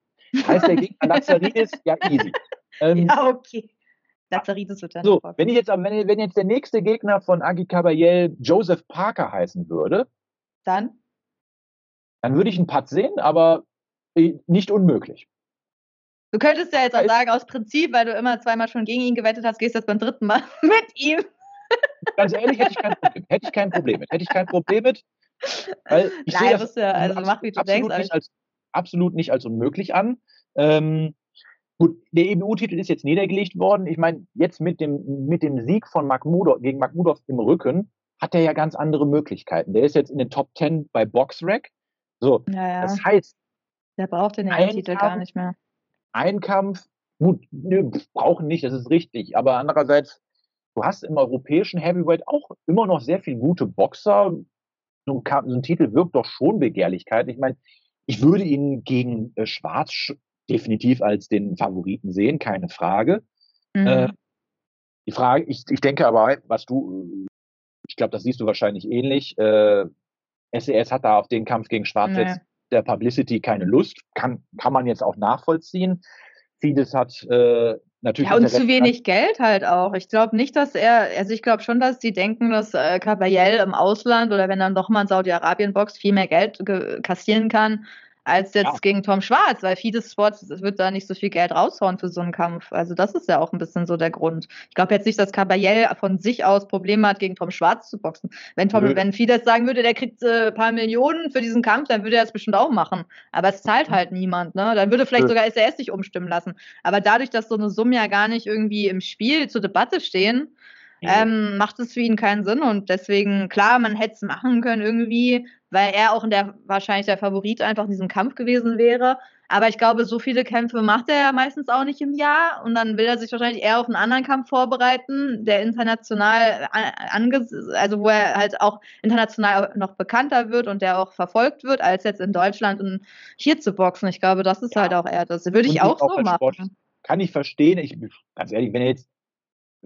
Heißt der Gegner Lazaridis, ja, easy.
Ähm, ja, okay. Lazaridis wird dann.
So, wenn, ich jetzt, wenn, wenn jetzt der nächste Gegner von Agi Caballel Joseph Parker heißen würde,
dann?
Dann würde ich einen Putt sehen, aber äh, nicht unmöglich.
Du könntest ja jetzt auch sagen, aus Prinzip, weil du immer zweimal schon gegen ihn gewettet hast, gehst du jetzt beim dritten Mal mit ihm.
Ganz ehrlich, hätte ich kein Problem. Hätte ich kein Problem mit. Hätte ich kein Problem mit. Weil ich Nein, sehe das
ja, also mach, wie du
absolut,
denkst,
nicht als, absolut nicht als unmöglich an. Ähm, Gut, der EBU-Titel ist jetzt niedergelegt worden. Ich meine, jetzt mit dem, mit dem Sieg von Magmudov, gegen Magmudov im Rücken hat er ja ganz andere Möglichkeiten. Der ist jetzt in den Top 10 bei Boxrec. So,
naja.
das heißt,
der braucht den Titel gar nicht mehr.
Ein Kampf, gut, nö, brauchen nicht, das ist richtig. Aber andererseits, du hast im europäischen Heavyweight auch immer noch sehr viele gute Boxer. So ein, so ein Titel wirkt doch schon Begehrlichkeit. Ich meine, ich würde ihn gegen äh, Schwarz definitiv als den Favoriten sehen, keine Frage. Mhm. Äh, die Frage, ich, ich denke aber, was du, ich glaube, das siehst du wahrscheinlich ähnlich. Äh, SES hat da auf den Kampf gegen Schwarz nee. jetzt der Publicity keine Lust. Kann, kann man jetzt auch nachvollziehen. Vieles hat äh, natürlich.
Ja, und zu wenig Geld halt auch. Ich glaube nicht, dass er, also ich glaube schon, dass die denken, dass äh, Caballel im Ausland oder wenn dann doch mal in Saudi-Arabien boxt, viel mehr Geld kassieren kann als jetzt ja. gegen Tom Schwarz, weil vieles Sports wird da nicht so viel Geld raushauen für so einen Kampf. Also das ist ja auch ein bisschen so der Grund. Ich glaube jetzt nicht, dass Caballel von sich aus Probleme hat, gegen Tom Schwarz zu boxen. Wenn Tom, wenn Fides sagen würde, der kriegt ein äh, paar Millionen für diesen Kampf, dann würde er das bestimmt auch machen. Aber es zahlt halt niemand, ne? Dann würde vielleicht Nö. sogar SRS sich umstimmen lassen. Aber dadurch, dass so eine Summe ja gar nicht irgendwie im Spiel zur Debatte stehen, ähm, macht es für ihn keinen Sinn und deswegen, klar, man hätte es machen können irgendwie, weil er auch in der wahrscheinlich der Favorit einfach in diesem Kampf gewesen wäre. Aber ich glaube, so viele Kämpfe macht er ja meistens auch nicht im Jahr und dann will er sich wahrscheinlich eher auf einen anderen Kampf vorbereiten, der international ange also wo er halt auch international noch bekannter wird und der auch verfolgt wird, als jetzt in Deutschland und hier zu boxen. Ich glaube, das ist ja. halt auch eher das. Würde ich auch, auch so machen. Sport
kann ich verstehen. Ich ganz ehrlich, wenn er jetzt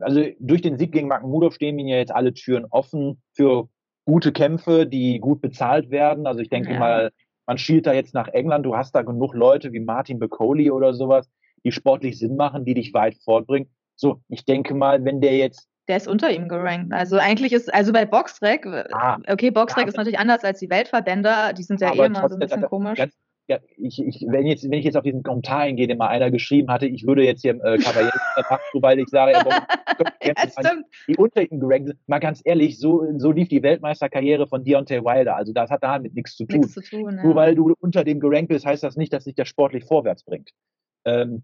also durch den Sieg gegen Magmudov stehen mir ja jetzt alle Türen offen für gute Kämpfe, die gut bezahlt werden. Also ich denke ja. mal, man schielt da jetzt nach England. Du hast da genug Leute wie Martin Bacoli oder sowas, die sportlich Sinn machen, die dich weit fortbringen. So, ich denke mal, wenn der jetzt
der ist unter ihm gerankt. Also eigentlich ist, also bei Boxrec, ah, okay, Boxrec ja, ist natürlich anders als die Weltverbände, die sind ja eh immer so ein bisschen komisch. Ganz,
ja, ich, ich, wenn, jetzt, wenn ich jetzt auf diesen Kommentar eingehe, den mal einer geschrieben hatte, ich würde jetzt hier äh, Caballero weil ich sage, er ja, die unter ihm gerankt sind. Mal ganz ehrlich, so, so lief die Weltmeisterkarriere von Deontay Wilder. Also das hat damit nichts zu tun. Nichts zu tun ja. Nur weil du unter dem gerankt bist, heißt das nicht, dass sich der sportlich vorwärts bringt. Ähm,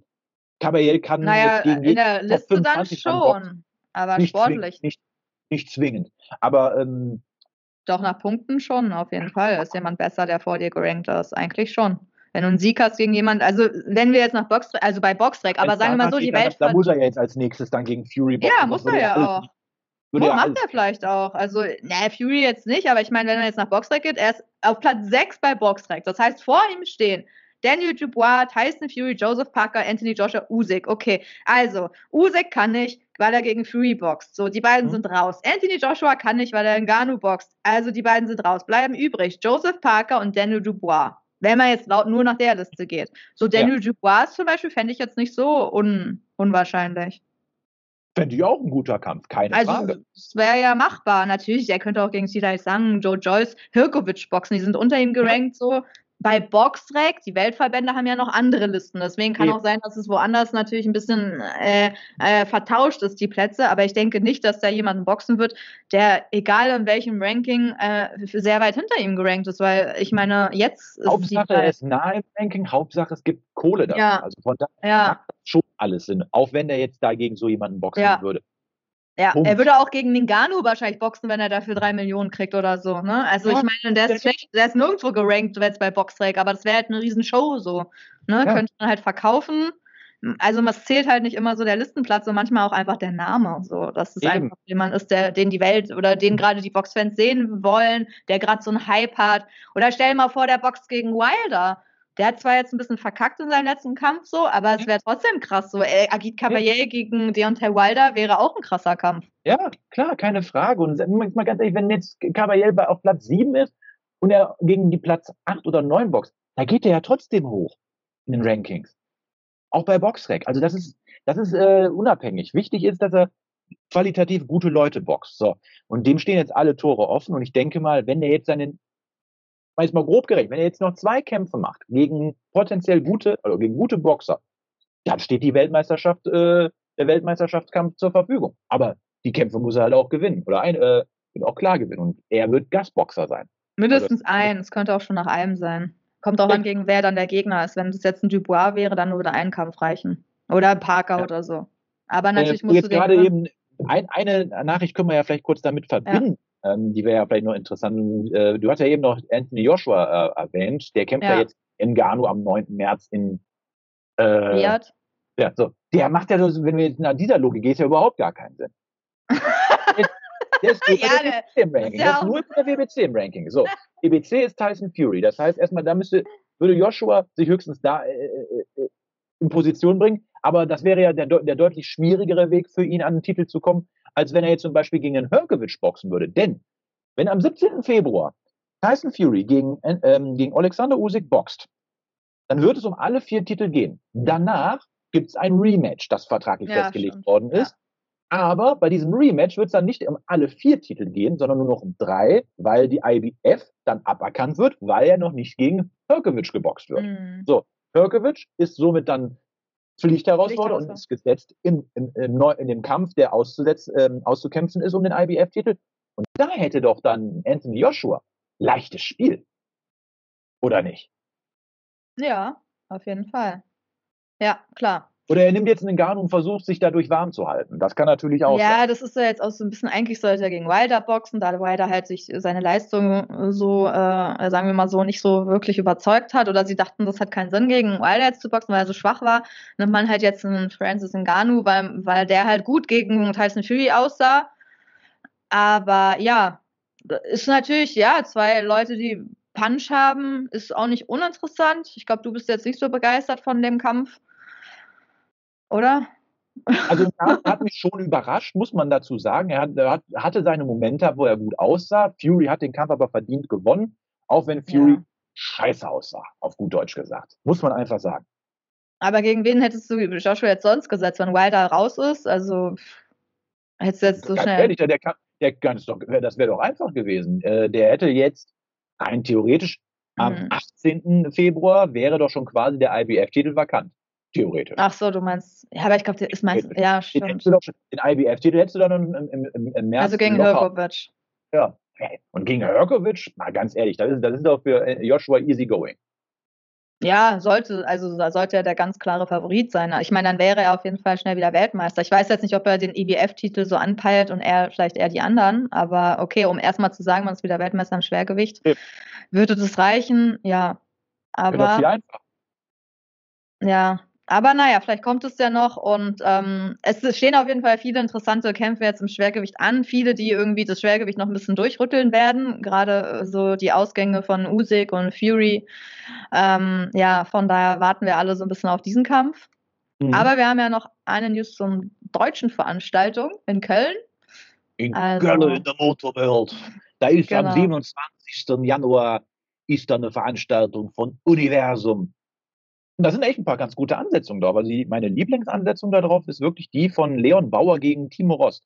Caballero kann
naja, jetzt gegen in der Liste dann schon, aber nicht sportlich.
Zwingend, nicht, nicht zwingend. Aber ähm,
doch, nach Punkten schon, auf jeden Fall. Ist jemand besser, der vor dir gerankt ist? Eigentlich schon. Wenn du einen Sieg hast gegen jemand, also wenn wir jetzt nach Boxtrack, also bei Boxtrack, aber sagen wir mal so, die Welt.
Da muss er ja jetzt als nächstes dann gegen Fury
boxen. Ja, muss er ja auch. Würde oh, macht er vielleicht auch. Also, naja, Fury jetzt nicht, aber ich meine, wenn er jetzt nach Boxtrack geht, er ist auf Platz 6 bei Boxtrack. Das heißt, vor ihm stehen Daniel Dubois, Tyson Fury, Joseph Parker, Anthony Joshua, Usyk. Okay, also Usyk kann nicht, weil er gegen Fury boxt. So, die beiden mhm. sind raus. Anthony Joshua kann nicht, weil er in Ganu boxt. Also die beiden sind raus. Bleiben übrig Joseph Parker und Daniel Dubois. Wenn man jetzt laut nur nach der Liste geht. So, Daniel ja. Dubois zum Beispiel fände ich jetzt nicht so un unwahrscheinlich.
Fände ich auch ein guter Kampf, keine also, Frage.
Also, es wäre ja machbar, natürlich. Er könnte auch gegen Sidai Sang, Joe Joyce, Hirkovic boxen. Die sind unter ihm gerankt, so bei Boxrec, die Weltverbände haben ja noch andere Listen. Deswegen kann ja. auch sein, dass es woanders natürlich ein bisschen äh, äh, vertauscht ist, die Plätze. Aber ich denke nicht, dass da jemand boxen wird, der, egal in welchem Ranking, äh, sehr weit hinter ihm gerankt ist. Weil ich meine, jetzt
Hauptsache, ist er ist nahe im Ranking, Hauptsache, es gibt Kohle dafür. Ja. Also von daher ja. macht das schon alles Sinn. Auch wenn er jetzt dagegen so jemanden boxen ja. würde.
Ja, Punkt. er würde auch gegen Ninganu wahrscheinlich boxen, wenn er dafür drei Millionen kriegt oder so. Ne? Also ja, ich meine, der ist schlecht, der ist nirgendwo gerankt jetzt bei Boxrec, aber das wäre halt eine Riesenshow so. Ne? Ja. Könnte man halt verkaufen. Also es zählt halt nicht immer so der Listenplatz, sondern manchmal auch einfach der Name. So, dass es Eben. einfach jemand ist, der, den die Welt oder den gerade die Boxfans sehen wollen, der gerade so einen Hype hat. Oder stell dir mal vor, der boxt gegen Wilder. Der hat zwar jetzt ein bisschen verkackt in seinem letzten Kampf so, aber es wäre trotzdem krass. So, äh, Agit Caballé ja. gegen Deontay Wilder wäre auch ein krasser Kampf.
Ja, klar, keine Frage. Und mal ganz ehrlich, wenn jetzt Caballé auf Platz 7 ist und er gegen die Platz 8 oder 9 boxt, da geht er ja trotzdem hoch in den Rankings. Auch bei Boxrec. Also das ist, das ist äh, unabhängig. Wichtig ist, dass er qualitativ gute Leute boxt. So. Und dem stehen jetzt alle Tore offen. Und ich denke mal, wenn er jetzt seinen mal jetzt mal grob gerechnet, wenn er jetzt noch zwei Kämpfe macht gegen potenziell gute, also gegen gute Boxer, dann steht die Weltmeisterschaft, äh, der Weltmeisterschaftskampf zur Verfügung. Aber die Kämpfe muss er halt auch gewinnen oder ein, äh, wird auch klar gewinnen. Und er wird Gastboxer sein.
Mindestens also, eins, könnte auch schon nach einem sein. Kommt auch an, gegen wer dann der Gegner ist. Wenn es jetzt ein Dubois wäre, dann würde ein Kampf reichen. Oder Parker ja. oder so. Aber natürlich
äh,
musst
jetzt du gerade eben ein, eine Nachricht können wir ja vielleicht kurz damit verbinden, ja. Ähm, die wäre ja vielleicht noch interessant. Äh, du hast ja eben noch Anthony Joshua äh, erwähnt, der kämpft ja. ja, jetzt in Gano am 9. März in
äh, Riyadh.
Ja, so. Der macht ja, so, wenn wir jetzt nach dieser Logik gehen, ja überhaupt gar keinen Sinn. Der ist, ja, der im Ranking. Der ist nur der WBC im Ranking. So, WBC ist Tyson Fury. Das heißt, erstmal, da müsste, würde Joshua sich höchstens da äh, äh, äh, in Position bringen. Aber das wäre ja der, der deutlich schwierigere Weg für ihn, an den Titel zu kommen, als wenn er jetzt zum Beispiel gegen einen Herkovic boxen würde. Denn, wenn am 17. Februar Tyson Fury gegen, ähm, gegen Alexander Usyk boxt, dann wird es um alle vier Titel gehen. Danach gibt es ein Rematch, das vertraglich ja, festgelegt stimmt. worden ist. Ja. Aber bei diesem Rematch wird es dann nicht um alle vier Titel gehen, sondern nur noch um drei, weil die IBF dann aberkannt wird, weil er noch nicht gegen Herkovic geboxt wird. Mhm. So, Herkovic ist somit dann Pflichtherausforderer und ist gesetzt in, in, in, in dem Kampf, der ähm, auszukämpfen ist um den IBF-Titel. Und da hätte doch dann Anthony Joshua leichtes Spiel. Oder nicht?
Ja, auf jeden Fall. Ja, klar.
Oder er nimmt jetzt einen Garn und versucht, sich dadurch warm zu halten. Das kann natürlich auch
Ja, sein. das ist ja jetzt auch so ein bisschen, eigentlich sollte er gegen Wilder boxen, da Wilder halt sich seine Leistung so, äh, sagen wir mal so, nicht so wirklich überzeugt hat. Oder sie dachten, das hat keinen Sinn, gegen Wilder jetzt zu boxen, weil er so schwach war. Nimmt man halt jetzt einen Francis Ngannou, weil, weil der halt gut gegen Tyson Fury aussah. Aber ja, ist natürlich, ja, zwei Leute, die Punch haben, ist auch nicht uninteressant. Ich glaube, du bist jetzt nicht so begeistert von dem Kampf. Oder?
Also er hat mich schon überrascht, muss man dazu sagen. Er, hat, er, hatte seine Momente, wo er gut aussah. Fury hat den Kampf aber verdient gewonnen, auch wenn Fury ja. scheiße aussah, auf gut Deutsch gesagt. Muss man einfach sagen.
Aber gegen wen hättest du Joshua jetzt sonst gesetzt, wenn Wilder raus ist? Also hättest du jetzt so
Ganz
schnell.
Ehrlich, der, der, der, das wäre doch einfach gewesen. Äh, der hätte jetzt rein theoretisch am mhm. 18. Februar wäre doch schon quasi der IBF-Titel vakant. Theoretisch.
Ach so, du meinst, ja, aber ich glaube, der ist meist, ja,
stimmt. Den, den IBF-Titel hättest du dann im, im, im, März.
Also gegen Herkovic.
Ja, und gegen Herkovic, mal ganz ehrlich, das ist, das ist doch für äh, Joshua easy going.
Ja, sollte, also da sollte er der ganz klare Favorit sein. Ich meine, dann wäre er auf jeden Fall schnell wieder Weltmeister. Ich weiß jetzt nicht, ob er den IBF-Titel so anpeilt und er vielleicht eher die anderen, aber okay, um erstmal zu sagen, man ist wieder Weltmeister im Schwergewicht, ja. würde das reichen? Ja. Aber. Ja, aber naja, vielleicht kommt es ja noch und ähm, es stehen auf jeden Fall viele interessante Kämpfe jetzt im Schwergewicht an. Viele, die irgendwie das Schwergewicht noch ein bisschen durchrütteln werden. Gerade äh, so die Ausgänge von Usyk und Fury. Ähm, ja, von daher warten wir alle so ein bisschen auf diesen Kampf. Mhm. Aber wir haben ja noch eine News zur deutschen Veranstaltung in Köln.
In also, Köln in der Motorwelt. Da ist genau. am 27. Januar ist da eine Veranstaltung von Universum und da sind echt ein paar ganz gute Ansetzungen drauf. Also die, meine Lieblingsansetzung darauf ist wirklich die von Leon Bauer gegen Timo Rost.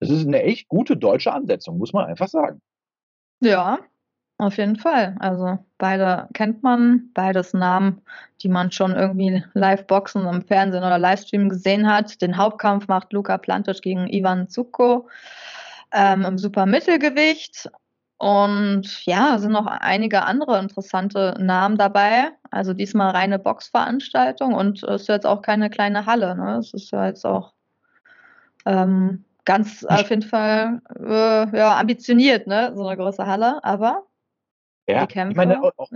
Das ist eine echt gute deutsche Ansetzung, muss man einfach sagen.
Ja, auf jeden Fall. Also beide kennt man, beides Namen, die man schon irgendwie live boxen im Fernsehen oder Livestream gesehen hat. Den Hauptkampf macht Luca Plantisch gegen Ivan Zuko ähm, im Supermittelgewicht. Und ja, sind noch einige andere interessante Namen dabei. Also diesmal reine Boxveranstaltung und es ist jetzt auch keine kleine Halle. Ne? Es ist ja jetzt auch ähm, ganz auf jeden Fall äh, ja, ambitioniert, ne? so eine große Halle. Aber
ja, die Kämpfe, ich meine, auch, auch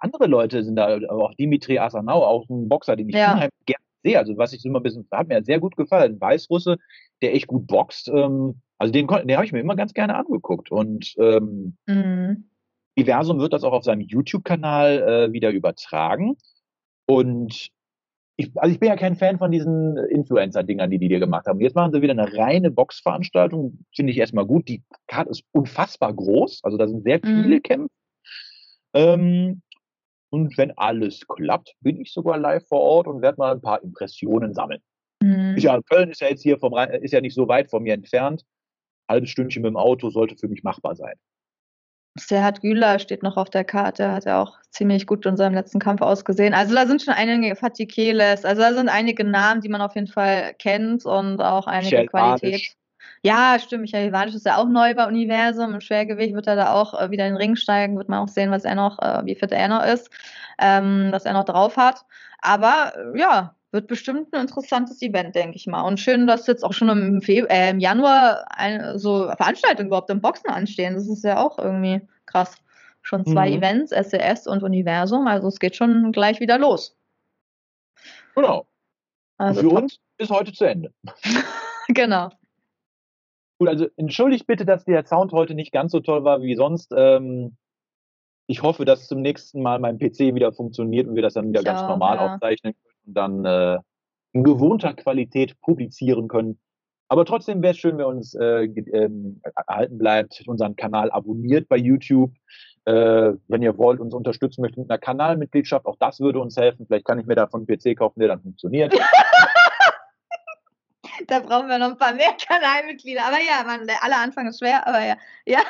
andere Leute sind da, auch Dimitri Asanau, auch ein Boxer, den ich ja. gerne sehe. Also was ich immer ein bisschen, hat mir sehr gut gefallen. Ein Weißrusse, der echt gut boxt. Ähm, also den, den habe ich mir immer ganz gerne angeguckt. Und ähm, mhm. Diversum wird das auch auf seinem YouTube-Kanal äh, wieder übertragen. Und ich, also ich bin ja kein Fan von diesen Influencer-Dingern, die die dir gemacht haben. Jetzt machen sie wieder eine reine Boxveranstaltung. Finde ich erstmal gut. Die Karte ist unfassbar groß. Also da sind sehr viele mhm. Kämpfe. Ähm, und wenn alles klappt, bin ich sogar live vor Ort und werde mal ein paar Impressionen sammeln. Mhm. Ja, Köln ist ja jetzt hier vom, ist ja nicht so weit von mir entfernt halbes Stündchen mit dem Auto sollte für mich machbar sein.
Serhat Güler steht noch auf der Karte, hat ja auch ziemlich gut in seinem letzten Kampf ausgesehen. Also da sind schon einige Fatih Keles, also da sind einige Namen, die man auf jeden Fall kennt und auch einige Michael Qualität. Badisch. Ja, stimmt. Michael Ivanisch ist ja auch neu bei Universum. Im Schwergewicht wird er da auch äh, wieder in den Ring steigen. Wird man auch sehen, was er noch, äh, wie fit er noch ist, ähm, was er noch drauf hat. Aber äh, ja, wird bestimmt ein interessantes Event, denke ich mal. Und schön, dass jetzt auch schon im, Februar, äh, im Januar eine, so Veranstaltungen überhaupt im Boxen anstehen. Das ist ja auch irgendwie krass. Schon zwei mhm. Events, SES und Universum. Also es geht schon gleich wieder los.
Genau. Also Für top. uns ist heute zu Ende.
genau.
Gut, also entschuldigt bitte, dass der Sound heute nicht ganz so toll war wie sonst. Ähm, ich hoffe, dass zum nächsten Mal mein PC wieder funktioniert und wir das dann wieder ich ganz auch, normal ja. aufzeichnen können und dann äh, in gewohnter Qualität publizieren können. Aber trotzdem wäre es schön, wenn uns äh, äh, erhalten bleibt, unseren Kanal abonniert bei YouTube. Äh, wenn ihr wollt, uns unterstützen möchtet mit einer Kanalmitgliedschaft, auch das würde uns helfen. Vielleicht kann ich mir davon einen PC kaufen, der dann funktioniert.
da brauchen wir noch ein paar mehr Kanalmitglieder. Aber ja, man, der aller Anfang ist schwer, aber ja. ja.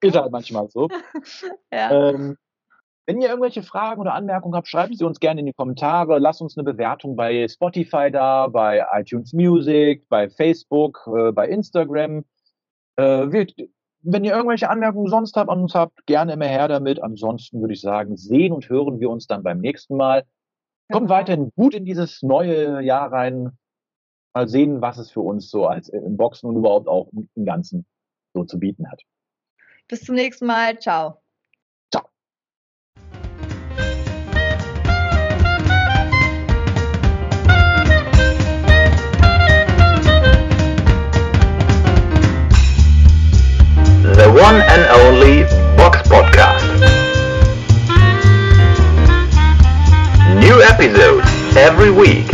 Ist halt manchmal so. ja. Ähm, wenn ihr irgendwelche Fragen oder Anmerkungen habt, schreiben Sie uns gerne in die Kommentare. Lasst uns eine Bewertung bei Spotify da, bei iTunes Music, bei Facebook, äh, bei Instagram. Äh, wir, wenn ihr irgendwelche Anmerkungen sonst habt an uns habt, gerne immer her damit. Ansonsten würde ich sagen, sehen und hören wir uns dann beim nächsten Mal. Kommt genau. weiterhin gut in dieses neue Jahr rein mal sehen, was es für uns so als äh, im Boxen und überhaupt auch im Ganzen so zu bieten hat.
Bis zum nächsten Mal. Ciao.
Ciao.
The one and only Box Podcast. New episodes every week.